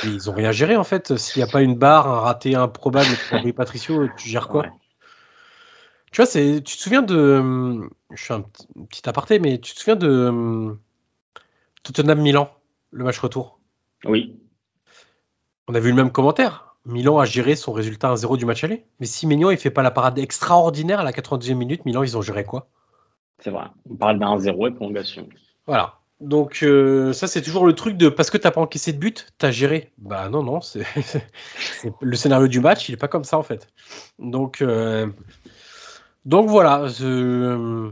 Ils ont rien géré en fait. S'il n'y a pas une barre, un raté improbable pour Rui Patricio, tu gères quoi? Tu vois, c'est, tu te souviens de. Euh, je fais un petit aparté, mais tu te souviens de euh, Tottenham Milan, le match retour? Oui. On a vu le même commentaire. Milan a géré son résultat 1-0 du match aller. Mais si Mignon il fait pas la parade extraordinaire à la 92e minute, Milan ils ont géré quoi? C'est vrai. On parle d'un 1-0 et prolongation. Voilà. Donc euh, ça c'est toujours le truc de parce que t'as pas encaissé de but, t'as géré. Bah non non, c'est le scénario du match, il est pas comme ça en fait. Donc euh, donc voilà, je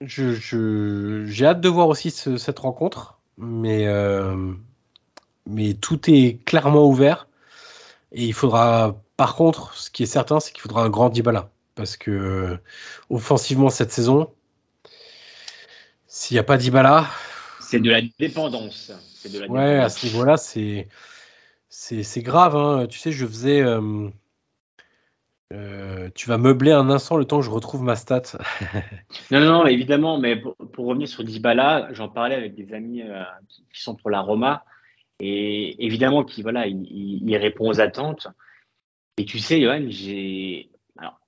j'ai hâte de voir aussi cette rencontre, mais euh, mais tout est clairement ouvert et il faudra par contre, ce qui est certain, c'est qu'il faudra un grand Dybala parce que offensivement cette saison, s'il n'y a pas d'Ibala. C'est de la dépendance. De la ouais, à ce niveau-là, c'est, c'est, grave. Hein. Tu sais, je faisais. Euh, euh, tu vas meubler un instant le temps que je retrouve ma stat. non, non, évidemment, mais pour, revenir sur Dybala, j'en parlais avec des amis euh, qui, sont pour la Roma, et évidemment qu'il voilà, il, répond aux attentes. Et tu sais, Johan, j'ai, alors,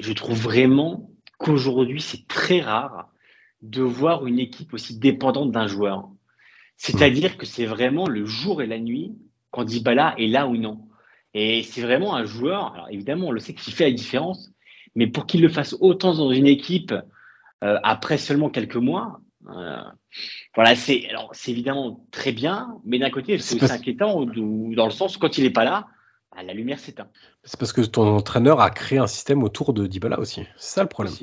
je trouve vraiment qu'aujourd'hui c'est très rare de voir une équipe aussi dépendante d'un joueur. C'est-à-dire que c'est vraiment le jour et la nuit quand Dybala est là ou non. Et c'est vraiment un joueur, alors évidemment, on le sait qu'il fait la différence, mais pour qu'il le fasse autant dans une équipe euh, après seulement quelques mois, euh, voilà, c'est alors c'est évidemment très bien, mais d'un côté, c'est aussi inquiétant dans le sens où quand il n'est pas là, bah, la lumière s'éteint. C'est parce que ton entraîneur a créé un système autour de Dybala aussi. C'est ça le problème.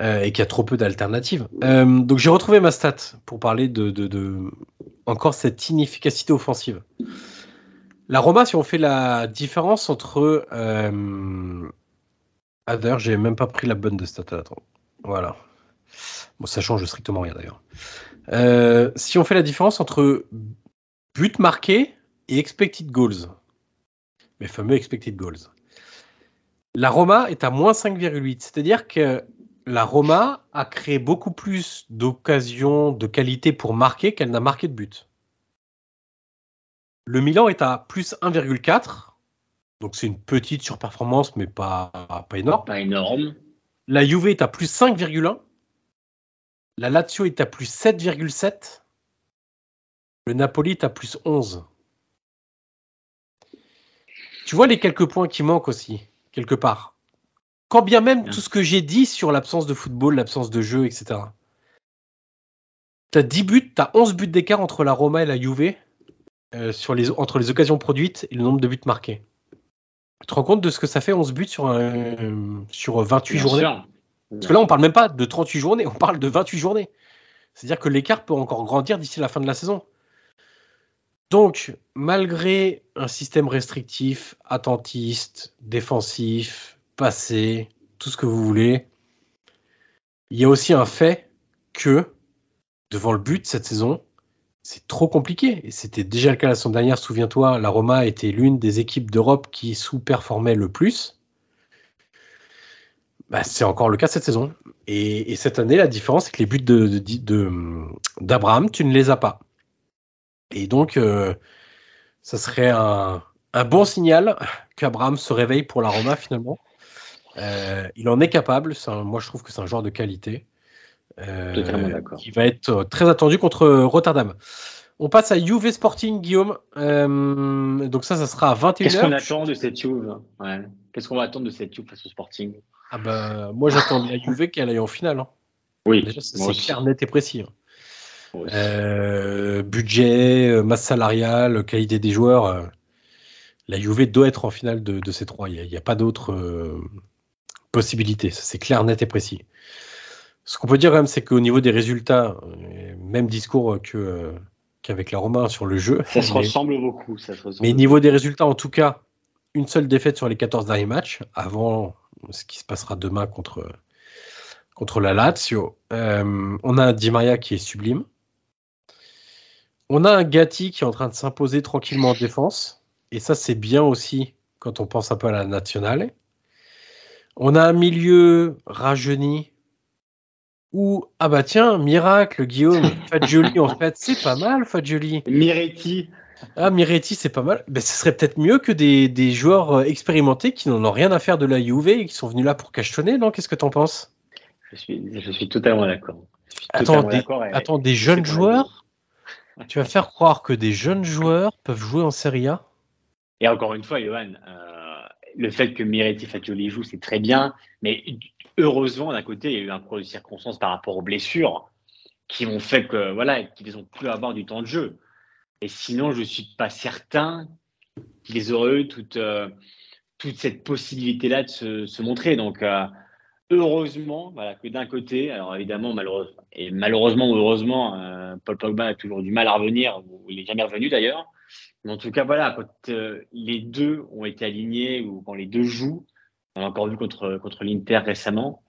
Euh, et qu'il y a trop peu d'alternatives. Euh, donc j'ai retrouvé ma stat pour parler de, encore cette inefficacité offensive. La Roma, si on fait la différence entre... Euh... Ah d'ailleurs, j'ai même pas pris la bonne de stat. Attends. Voilà. Bon, ça change strictement rien d'ailleurs. Euh, si on fait la différence entre but marqué et expected goals, mes fameux expected goals, la Roma est à moins 5,8. C'est-à-dire que la Roma a créé beaucoup plus d'occasions de qualité pour marquer qu'elle n'a marqué de but. Le Milan est à plus 1,4 Donc c'est une petite surperformance, mais pas, pas énorme. Pas énorme. La Juve est à plus 5,1. La Lazio est à plus 7,7. Le Napoli est à plus 11. Tu vois les quelques points qui manquent aussi, quelque part. Quand bien même tout ce que j'ai dit sur l'absence de football, l'absence de jeu, etc. T'as 10 buts, t'as 11 buts d'écart entre la Roma et la Juve, euh, sur les, entre les occasions produites et le nombre de buts marqués. Tu te rends compte de ce que ça fait 11 buts sur, un, sur 28 Bien journées? sûr. Parce que là, on parle même pas de 38 journées, on parle de 28 journées. C'est-à-dire que l'écart peut encore grandir d'ici la fin de la saison. Donc, malgré un système restrictif, attentiste, défensif, passé, tout ce que vous voulez, il y a aussi un fait que, devant le but cette saison, c'est trop compliqué. Et c'était déjà le cas la saison dernière, souviens-toi, la Roma était l'une des équipes d'Europe qui sous-performait le plus. Bah, c'est encore le cas cette saison. Et, et cette année, la différence, c'est que les buts de, de- de- d'Abraham, tu ne les as pas. Et donc, euh, ça serait un, un bon signal qu'Abraham se réveille pour la Roma finalement. Euh, il en est capable. Un- moi, je trouve que c'est un joueur de qualité. Euh, Totalement d'accord. Qui va être euh, très attendu contre Rotterdam. On passe à Juve Sporting, Guillaume. Euh, donc ça, ça sera à 21h. Qu'est-ce qu'on attend de cette Juve ouais. Qu'est-ce qu'on va attendre de cette Juve face au Sporting? Ah bah, moi, j'attends bien Juve qu'elle aille en finale. hein. Oui, Déjà, c'est clair, net et précis. hein. Euh, budget, euh, masse salariale, qualité des joueurs. euh, la Juve doit être en finale de, de ces trois. Il n'y a, pas d'autre euh, possibilité. Ça, c'est clair, net et précis. Ce qu'on peut dire même, c'est qu'au niveau des résultats, euh, même discours que, euh, qu'avec la Roma sur le jeu. Ça se mais- ressemble beaucoup. Ça se ressemble mais niveau des résultats, en tout cas, une seule défaite sur les 14 derniers matchs, avant ce qui se passera demain contre, contre la Lazio. Euh, on a un Di Maria qui est sublime. On a un Gatti qui est en train de s'imposer tranquillement en défense. Et ça, c'est bien aussi quand on pense un peu à la nationale. On a un milieu rajeuni. Où, ah bah tiens, miracle, Guillaume, Fagioli, en fait, c'est pas mal, Fagioli. Miretti, Ah, Miretti, c'est pas mal. Ben, ce serait peut-être mieux que des, des joueurs euh, expérimentés qui n'en ont rien à faire de la Juve et qui sont venus là pour cachetonner, non? Qu'est-ce que t'en penses? Je suis, je suis totalement d'accord. Attends, des- d'accord et- Attends, des jeunes joueurs? Tu vas faire croire que des jeunes joueurs peuvent jouer en Serie A? Et encore une fois, Johan, euh, le fait que Miretti Fagioli joue, c'est très bien. Mais heureusement, d'un côté, il y a eu un concours de circonstances par rapport aux blessures qui ont fait que, voilà, qu'ils ont pu avoir du temps de jeu. Et sinon, je suis pas certain qu'ils auraient eu toute, euh, toute cette possibilité-là de se, se montrer. Donc, euh, heureusement, voilà, que d'un côté, alors évidemment, malheureusement, et malheureusement ou heureusement, euh, Paul Pogba a toujours du mal à revenir, ou il n'est jamais revenu d'ailleurs. Mais en tout cas, voilà, quand euh, les deux ont été alignés ou quand les deux jouent, on a encore vu contre, contre l'Inter récemment,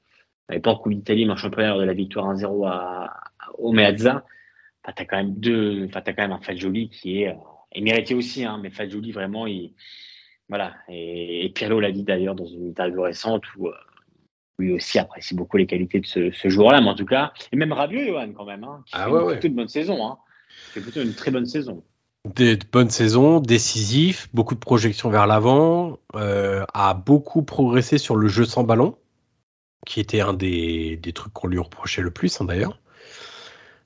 à l'époque où l'Italie marche championnat lors de la victoire 1-0 à, à- au Meazza, enfin, t'as quand même deux, enfin, t'as quand même un Fagioli qui est, euh, et mérité aussi, hein, mais Fagioli vraiment, il, voilà, et, et Pirlo l'a dit d'ailleurs dans une interview récente où euh, lui aussi apprécie beaucoup les qualités de ce, ce joueur-là, mais en tout cas, et même Rabiot, Johan, quand même, hein, qui Ah fait ouais, une- ouais. plutôt une bonne saison, hein, qui fait plutôt une très bonne saison. Des de bonnes saisons, décisif, beaucoup de projections vers l'avant, euh, a beaucoup progressé sur le jeu sans ballon, qui était un des, des trucs qu'on lui reprochait le plus hein, d'ailleurs.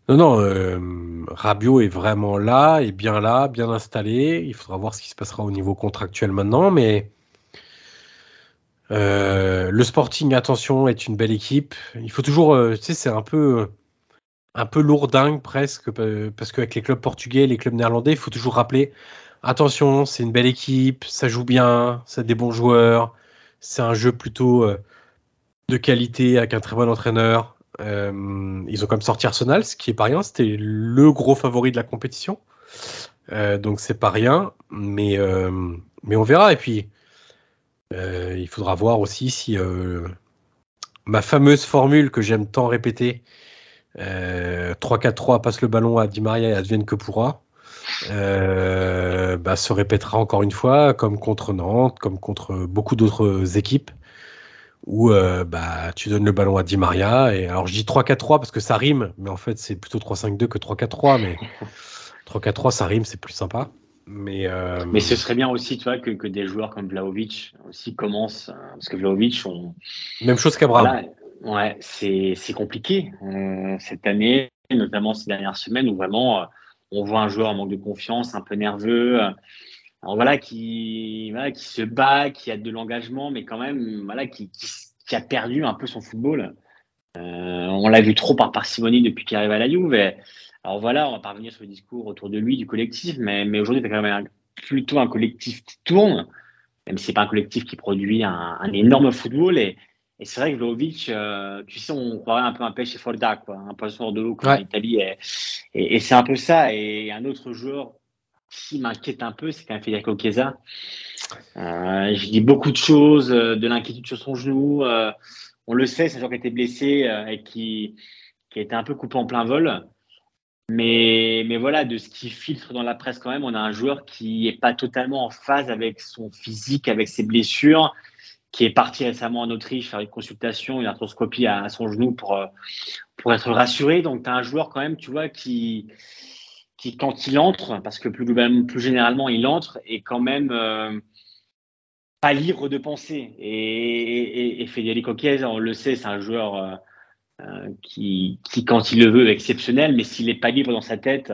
Non, non, euh, est vraiment là, est bien là, bien installé. Il faudra voir ce qui se passera au niveau contractuel maintenant, mais euh, le Sporting, attention, est une belle équipe. Il faut toujours, euh, tu sais, c'est un peu, un peu lourdingue presque, pa- parce qu'avec les clubs portugais, les clubs néerlandais, il faut toujours rappeler, attention, c'est une belle équipe, ça joue bien, a des bons joueurs, c'est un jeu plutôt euh, de qualité avec un très bon entraîneur. Euh, ils ont quand même sorti Arsenal, ce qui est pas rien, c'était le gros favori de la compétition. Euh, donc c'est pas rien, mais, mais on verra. Et puis, il faudra voir aussi si ma fameuse formule que j'aime tant répéter, 3-4-3, passe le ballon à Di Maria et advienne que pourra, euh, bah, se répétera encore une fois, comme contre Nantes, comme contre beaucoup d'autres équipes, où euh, bah, tu donnes le ballon à Di Maria. Et alors je dis 3-4-3 parce que ça rime, mais en fait c'est plutôt 3-5-2 que 3-4-3, mais 3-4-3 ça rime, c'est plus sympa. Mais, euh, mais ce serait bien aussi, tu vois, que, que des joueurs comme Vlaovic aussi commencent, euh, parce que Vlaovic, on... même chose qu'Abraham. Voilà, ouais, c'est compliqué euh, cette année, notamment ces dernières semaines où vraiment euh, on voit un joueur en manque de confiance, un peu nerveux. Euh, alors voilà, qui, voilà, qui se bat, qui a de l'engagement, mais quand même, voilà, qui, qui, a perdu un peu son football. on l'a vu trop par parcimonie depuis qu'il arrive à la Juve. Alors voilà, on va pas revenir sur le discours autour de lui, du collectif, mais, mais aujourd'hui, c'est quand même un, plutôt un collectif qui tourne, même si c'est pas un collectif qui produit un, un énorme football. Et, et c'est vrai que Vlaovic, euh, tu sais, on croirait un peu un pêche Folda, quoi, un poisson hors de l'eau en Italie. Et, et, et c'est un peu ça. Et un autre joueur qui m'inquiète un peu, c'est quand même Federico Chiesa. Euh, je dis beaucoup de choses, euh, de l'inquiétude sur son genou. Euh, on le sait, c'est un joueur qui a été blessé et qui, qui a été un peu coupé en plein vol. Mais, mais voilà, de ce qui filtre dans la presse quand même, on a un joueur qui est pas totalement en phase avec son physique, avec ses blessures, qui est parti récemment en Autriche faire une consultation, une arthroscopie à, son genou pour, euh, pour être rassuré. Donc, tu as un joueur quand même, tu vois, qui, qui quand il entre, parce que plus, plus généralement il entre, est quand même euh, pas libre de penser. Et, et, et on le sait, c'est un joueur euh, qui, qui, quand il le veut, est exceptionnel, mais s'il n'est pas libre dans sa tête,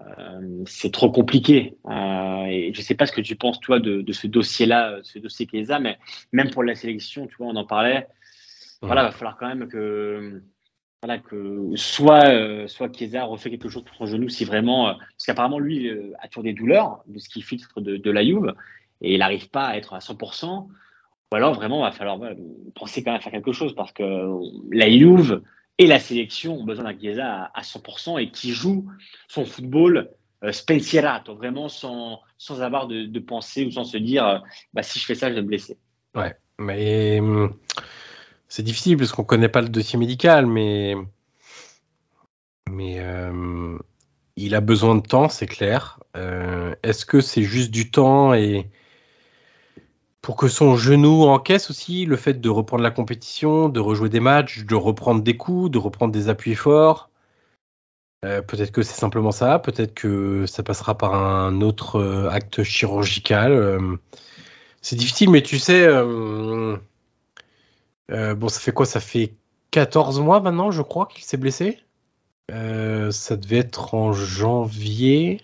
euh, c'est trop compliqué. Euh, et je sais pas ce que tu penses, toi, de, de ce dossier-là, ce dossier Chiesa, mais même pour la sélection, tu vois, on en parlait. Voilà, va falloir quand même que, voilà, que soit, euh, soit Chiesa refait quelque chose pour son genou, si vraiment, euh, parce qu'apparemment lui euh, a toujours des douleurs de ce qui filtre de, de la Juve, et il n'arrive pas à être à 100%. Ou alors vraiment, il va falloir voilà, penser quand même à faire quelque chose parce que la Juve et la sélection ont besoin d'un Chiesa à, à 100% et qui joue son football euh, spensierato, vraiment sans, sans avoir de, de pensée ou sans se dire euh, bah, si je fais ça, je vais me blesser. Ouais, mais hum, c'est difficile parce qu'on connaît pas le dossier médical, mais mais euh, il a besoin de temps, c'est clair. Euh, Est-ce que c'est juste du temps et pour que son genou encaisse aussi le fait de reprendre la compétition, de rejouer des matchs, de reprendre des coups, de reprendre des appuis forts euh, Peut-être que c'est simplement ça, peut-être que ça passera par un autre euh, acte chirurgical. euh, c'est difficile, mais tu sais, bon, ça fait quoi? Ça fait 14 mois maintenant, je crois, qu'il s'est blessé. Ça devait être en janvier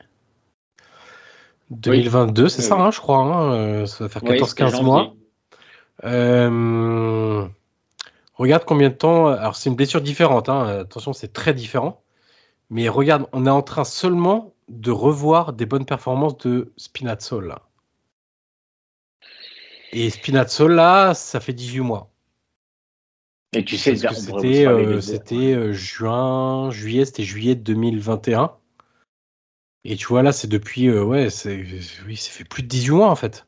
2022, c'est Oui, ça, hein, je crois. hein, euh, ça va faire Oui, 14-15 c'était mois. Euh, regarde combien de temps. Alors, c'est une blessure différente. Hein, attention, c'est très différent. Mais regarde, on est en train seulement de revoir des bonnes performances de Spinazzola. Et Spinazzola, ça fait 18 mois. Et tu sais, c'était euh, euh, juin, juillet, c'était juillet 2021. Et tu vois, là, c'est depuis. euh, ouais, c'est oui, ça fait plus de 18 mois en fait.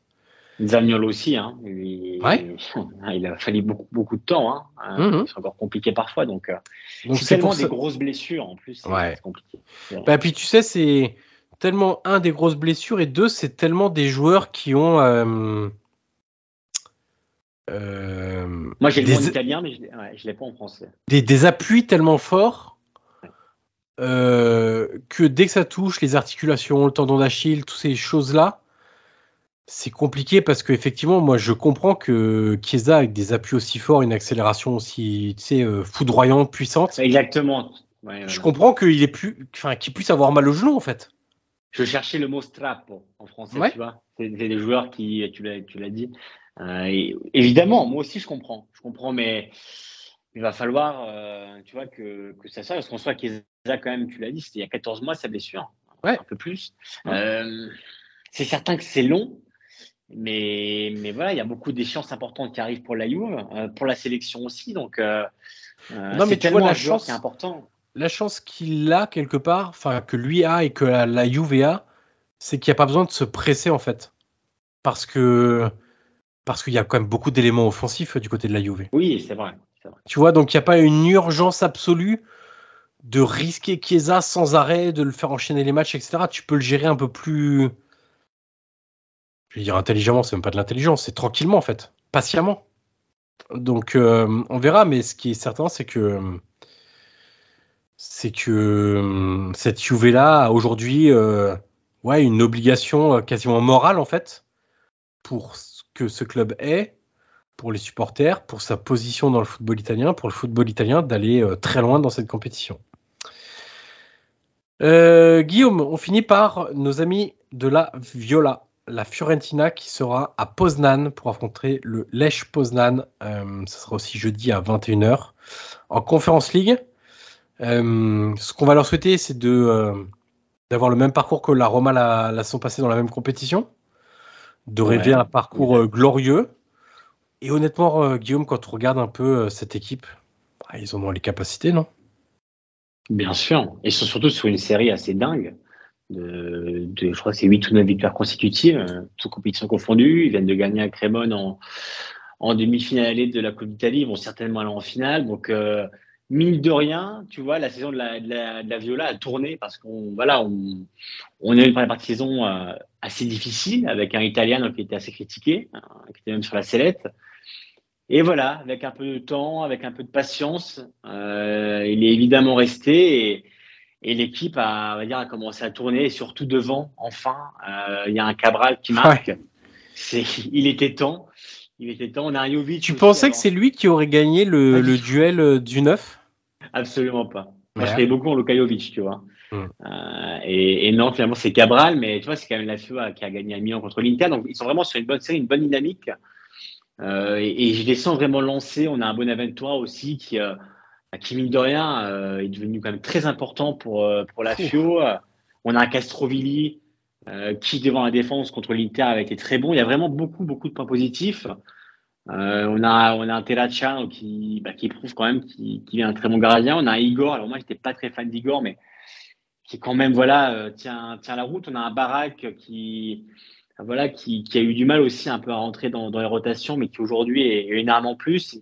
Zaniolo aussi, hein. Il, Ouais. il a fallu beaucoup, beaucoup de temps. Hein. Mhm. C'est encore compliqué parfois. Donc, euh, Donc, c'est tellement pour des ça. grosses blessures en plus. Ouais. C'est compliqué. Bah, puis tu sais, c'est tellement un des grosses blessures et deux, c'est tellement des joueurs qui ont euh, euh, Moi, j'ai le mot des, italien, mais je l'ai ouais, je l'ai pas en français. des, des appuis tellement forts euh, que dès que ça touche les articulations, le tendon d'Achille, toutes ces choses-là, c'est compliqué parce que effectivement, moi, je comprends que Chiesa avec des appuis aussi forts, une accélération aussi, tu sais, euh, foudroyante, puissante. Exactement. Ouais, Je comprends qu'il est plus, enfin, qu'il puisse avoir mal au genou en fait. Je cherchais le mot strappo en français, Ouais. tu vois. C'est c'est des joueurs qui, tu l'as, tu l'as dit. Euh, et évidemment, moi aussi, je comprends. Je comprends, mais il va falloir, euh, tu vois, que, que ça sorte. Parce qu'on soit Chiesa, quand même, tu l'as dit, c'était il y a 14 mois, sa blessure. Ouais. Un peu plus. Ouais. Euh, c'est certain que c'est long. Mais, mais voilà, il y a beaucoup d'échéances importantes qui arrivent pour la Juve, euh, pour la sélection aussi. Donc, Non, mais tu vois, la chance- qui est important. la chance qu'il a quelque part, enfin que lui a et que la, la Juve a, c'est qu'il n'y a pas besoin de se presser en fait, parce que parce qu'il y a quand même beaucoup d'éléments offensifs du côté de la Juve. Oui, c'est vrai. Tu vois, donc il n'y a pas une urgence absolue de risquer Chiesa sans arrêt, de le faire enchaîner les matchs, etc. Tu peux le gérer un peu plus, je vais dire intelligemment, c'est même pas de l'intelligence, c'est tranquillement en fait, patiemment. Donc euh, on verra, mais ce qui est certain, c'est que c'est que euh, cette Juve là aujourd'hui euh, une obligation quasiment morale en fait pour ce que ce club est, pour les supporters, pour sa position dans le football italien, pour le football italien d'aller très loin dans cette compétition. Guillaume, on finit par nos amis de la Viola la Fiorentina qui sera à Poznan pour affronter le Lech Poznan. Euh, ce sera aussi jeudi à 21h en Conference League. Euh, ce qu'on va leur souhaiter, c'est de euh, d'avoir le même parcours que la Roma la, la sont passée dans la même compétition, de rêver un parcours glorieux. Et honnêtement, Guillaume, quand on regarde un peu cette équipe, bah, ils en ont les capacités, non? Bien sûr. Et surtout sur une série assez dingue de, je crois que c'est 8 ou 9 victoires consécutives, euh, toutes compétitions confondues. Ils viennent de gagner à Crémone en, en demi-finale de la Coupe d'Italie. Ils vont certainement aller en finale. Donc, euh, mine de rien, tu vois, la saison de la, de la, de la Viola a tourné parce qu'on voilà, on, on a eu une première partie de saison euh, assez difficile avec un Italien qui était assez critiqué, hein, qui était même sur la sellette. Et voilà, avec un peu de temps, avec un peu de patience, euh, il est évidemment resté et, et l'équipe a, on va dire, a commencé à tourner, et surtout devant, enfin. Euh, il y a un Cabral qui marque. C'est, il était temps. Il était temps. On a un Jovic. Tu pensais que c'est lui qui aurait gagné le, le duel euh, du 9 Absolument pas. Moi, je croyais beaucoup en Luka Jovic, tu vois. Hmm. Euh, et, et, non, finalement, c'est Cabral, mais tu vois, c'est quand même la FIA qui a gagné à Milan contre l'Inter. Donc, ils sont vraiment sur une bonne série, une bonne dynamique. Euh, et, et, je les sens vraiment lancés. On a un Bonaventura aussi qui, euh, qui mine de rien est devenu quand même très important pour, pour la FIO. On a un Castrovilli euh, qui, devant la défense contre l'Inter, avait été très bon. Il y a vraiment beaucoup, beaucoup de points positifs. on, a, on a un Terracha qui, bah, qui prouve quand même qu'il est un très bon gardien. On a Igor. Alors, moi, j'étais pas très fan d'Igor, mais qui, quand même, voilà, tient, tient la route. On a un Barak qui, voilà, qui, qui, a eu du mal aussi un peu à rentrer dans, dans les rotations, mais qui aujourd'hui est, est énormément plus.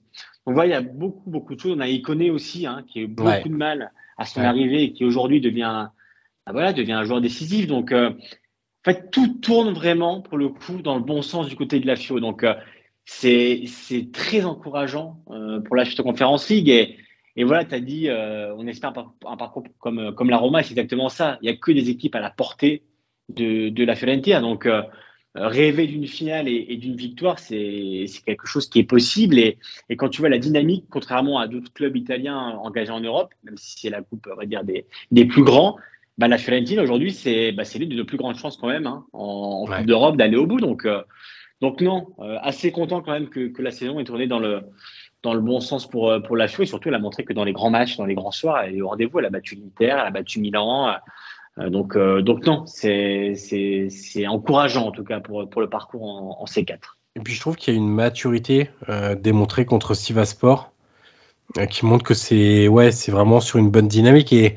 On voit, il y a beaucoup, beaucoup de choses. On a Iconé aussi, hein, qui a eu beaucoup de mal à son arrivée et qui aujourd'hui devient, bah voilà, devient un joueur décisif. Donc, euh, en fait, tout tourne vraiment, pour le coup, dans le bon sens du côté de la FIO. Donc, euh, c'est, très encourageant euh, pour la Conference League. Et, et voilà, tu as dit, euh, on espère un, parcours comme, comme la Roma, c'est exactement ça. Il n'y a que des équipes à la portée de, de la Fiorentina. Donc, euh, euh, rêver d'une finale et, d'une victoire, c'est quelque chose qui est possible. Et, et, quand tu vois la dynamique, contrairement à d'autres clubs italiens engagés en Europe, même si c'est la coupe, on va dire, des, des plus grands, bah, la Fiorentina aujourd'hui, c'est bah, l'une des plus grandes chances quand même hein, en, Coupe d'Europe d'aller au bout. Donc, euh, donc non, euh, assez content quand même que, que, la saison est tournée dans le, dans le bon sens pour, pour la FIO et surtout elle a montré que dans les grands matchs, dans les grands soirs, elle est au rendez-vous. Elle a battu l'Inter, elle a battu Milan. Euh, donc, euh, donc non, c'est encourageant en tout cas pour, pour le parcours en, en C4. Et puis je trouve qu'il y a une maturité euh, démontrée contre Sivasport euh, qui montre que c'est ouais, vraiment sur une bonne dynamique. Et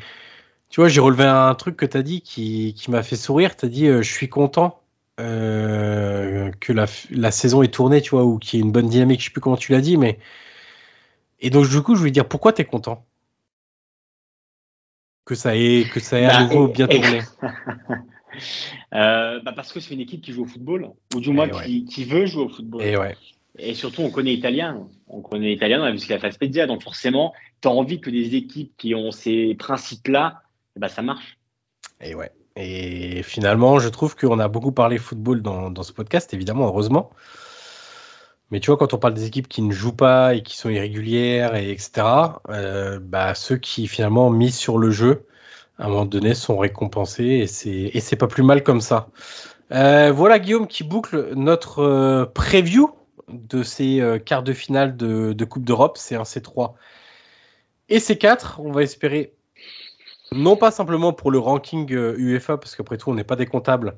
tu vois, j'ai relevé un truc que tu as dit qui, qui m'a fait sourire. Tu as dit, je suis content que la, la, saison est tournée, tu vois, ou qu'il y ait une bonne dynamique. Je sais plus comment tu l'as dit, mais. Et donc, du coup, je voulais dire, pourquoi tu es content? Que ça ait, que ça ait à bah, nouveau bien tourné euh, bah Parce que c'est une équipe qui joue au football, ou du moins qui, qui, veut jouer au football. Et, ouais. et surtout, on connaît italien. On connaît italien, on a vu ce qu'il a fait à Spezia. Donc forcément, tu as envie que des équipes qui ont ces principes-là, bah, ça marche. Et ouais. Et finalement, je trouve qu'on a beaucoup parlé football dans, ce podcast, évidemment, heureusement. Mais tu vois, quand on parle des équipes qui ne jouent pas et qui sont irrégulières, et etc., euh, bah, ceux qui finalement misent sur le jeu, à un moment donné, sont récompensés et c'est, et pas plus mal comme ça. Euh, voilà Guillaume qui boucle notre euh, preview de ces euh, quarts de finale de, de Coupe d'Europe, C1, C3 et C4. On va espérer, non pas simplement pour le ranking UEFA, parce qu'après tout, on n'est pas des comptables,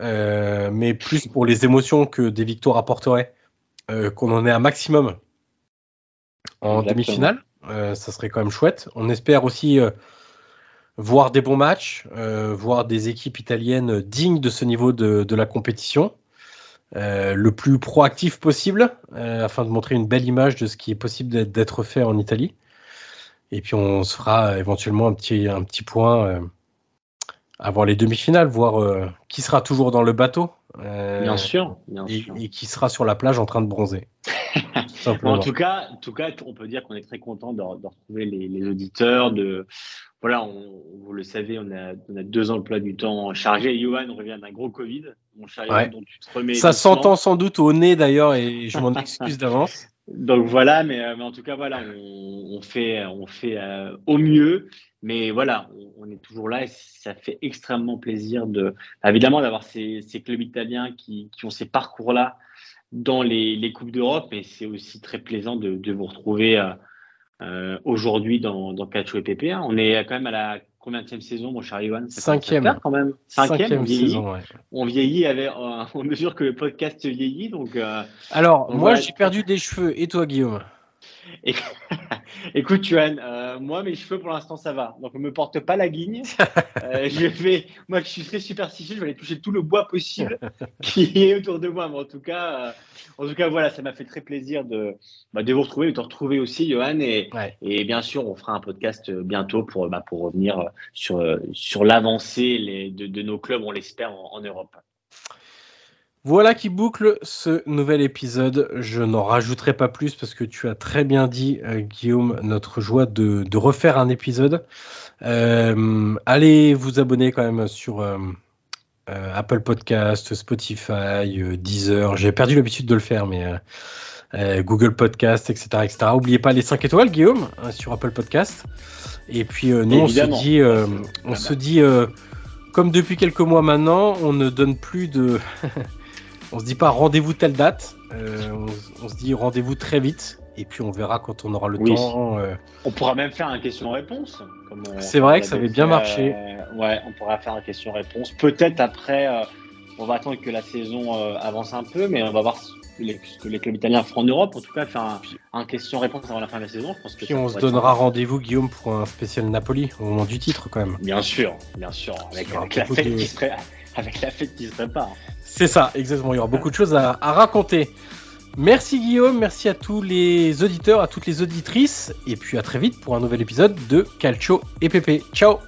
mais plus pour les émotions que des victoires apporteraient euh, qu'on en ait un maximum en demi-finale. Euh, ça serait quand même chouette. On espère aussi euh, voir des bons matchs, voir des équipes italiennes dignes de ce niveau de, de la compétition. le plus proactif possible afin de montrer une belle image de ce qui est possible d'être fait en Italie. Et puis on se fera éventuellement un petit, un petit point avant les demi-finales, voir qui sera toujours dans le bateau euh, bien sûr, et, qui sera sur la plage en train de bronzer. en tout cas, en tout cas, on peut dire qu'on est très content de, retrouver les, auditeurs. De voilà, on, vous le savez, on a, on a deux emplois du temps chargés. Johan revient d'un gros Covid. Mon cher dont tu te remets. Ça s'entend sans doute au nez d'ailleurs, et je m'en excuse d'avance. Donc voilà, mais, euh, mais, en tout cas voilà, on, fait, euh, au mieux. Mais voilà, on, est toujours là et ça fait extrêmement plaisir de, évidemment, d'avoir ces, clubs italiens qui, ont ces parcours-là dans les, Coupes d'Europe. Et c'est aussi très plaisant de, vous retrouver euh, aujourd'hui dans, dans Calcio et PP. On est quand même à la combien de saison, mon cher Ivan? Cinquième. quand même. Cinquième, on vieillit. Saison, ouais. On vieillit avec, on mesure que le podcast vieillit. Donc, euh, Alors, moi, j'ai perdu des cheveux. Et toi, Guillaume? Écoute, Yuan, euh, moi, mes cheveux, pour l'instant, ça va. Donc, ne me porte pas la guigne. Euh, je vais, moi, je suis très superstitieux, je vais aller toucher tout le bois possible qui est autour de moi. Mais en tout cas, euh, en tout cas, voilà, ça m'a fait très plaisir de, bah, de vous retrouver, de te retrouver aussi, Johan. Et, et bien sûr, on fera un podcast bientôt pour, bah, pour revenir sur, sur l'avancée de, de, nos clubs, on l'espère, en Europe. Voilà qui boucle ce nouvel épisode. Je n'en rajouterai pas plus parce que tu as très bien dit, euh, Guillaume, notre joie de, refaire un épisode. Euh, allez vous abonner quand même sur euh, Apple Podcast, Spotify, Deezer. J'ai perdu l'habitude de le faire, mais Google Podcast, etc., etc. N'oubliez pas les 5 étoiles, Guillaume, hein, sur Apple Podcast. Et puis nous, on se dit, on se dit comme depuis quelques mois maintenant, on ne donne plus de on se dit pas rendez-vous telle date, euh, on, se dit rendez-vous très vite, et puis on verra quand on aura le temps. Euh. On pourra même faire un question-réponse. C'est vrai que ça avait bien marché. Euh, ouais, on pourra faire un question-réponse. Peut-être après, on va attendre que la saison avance un peu, mais on va voir ce que les clubs italiens feront en Europe. En tout cas, faire un, question-réponse avant la fin de la saison. Je pense que puis on se donnera rendez-vous, Guillaume, pour un spécial Napoli, au moment du titre quand même. Bien sûr, bien sûr, avec, la, fête qui serait, avec la fête qui se prépare. C'est ça, exactement. Il y aura beaucoup de choses à, raconter. Merci Guillaume, merci à tous les auditeurs, à toutes les auditrices, et puis à très vite pour un nouvel épisode de Calcio et Pépé. Ciao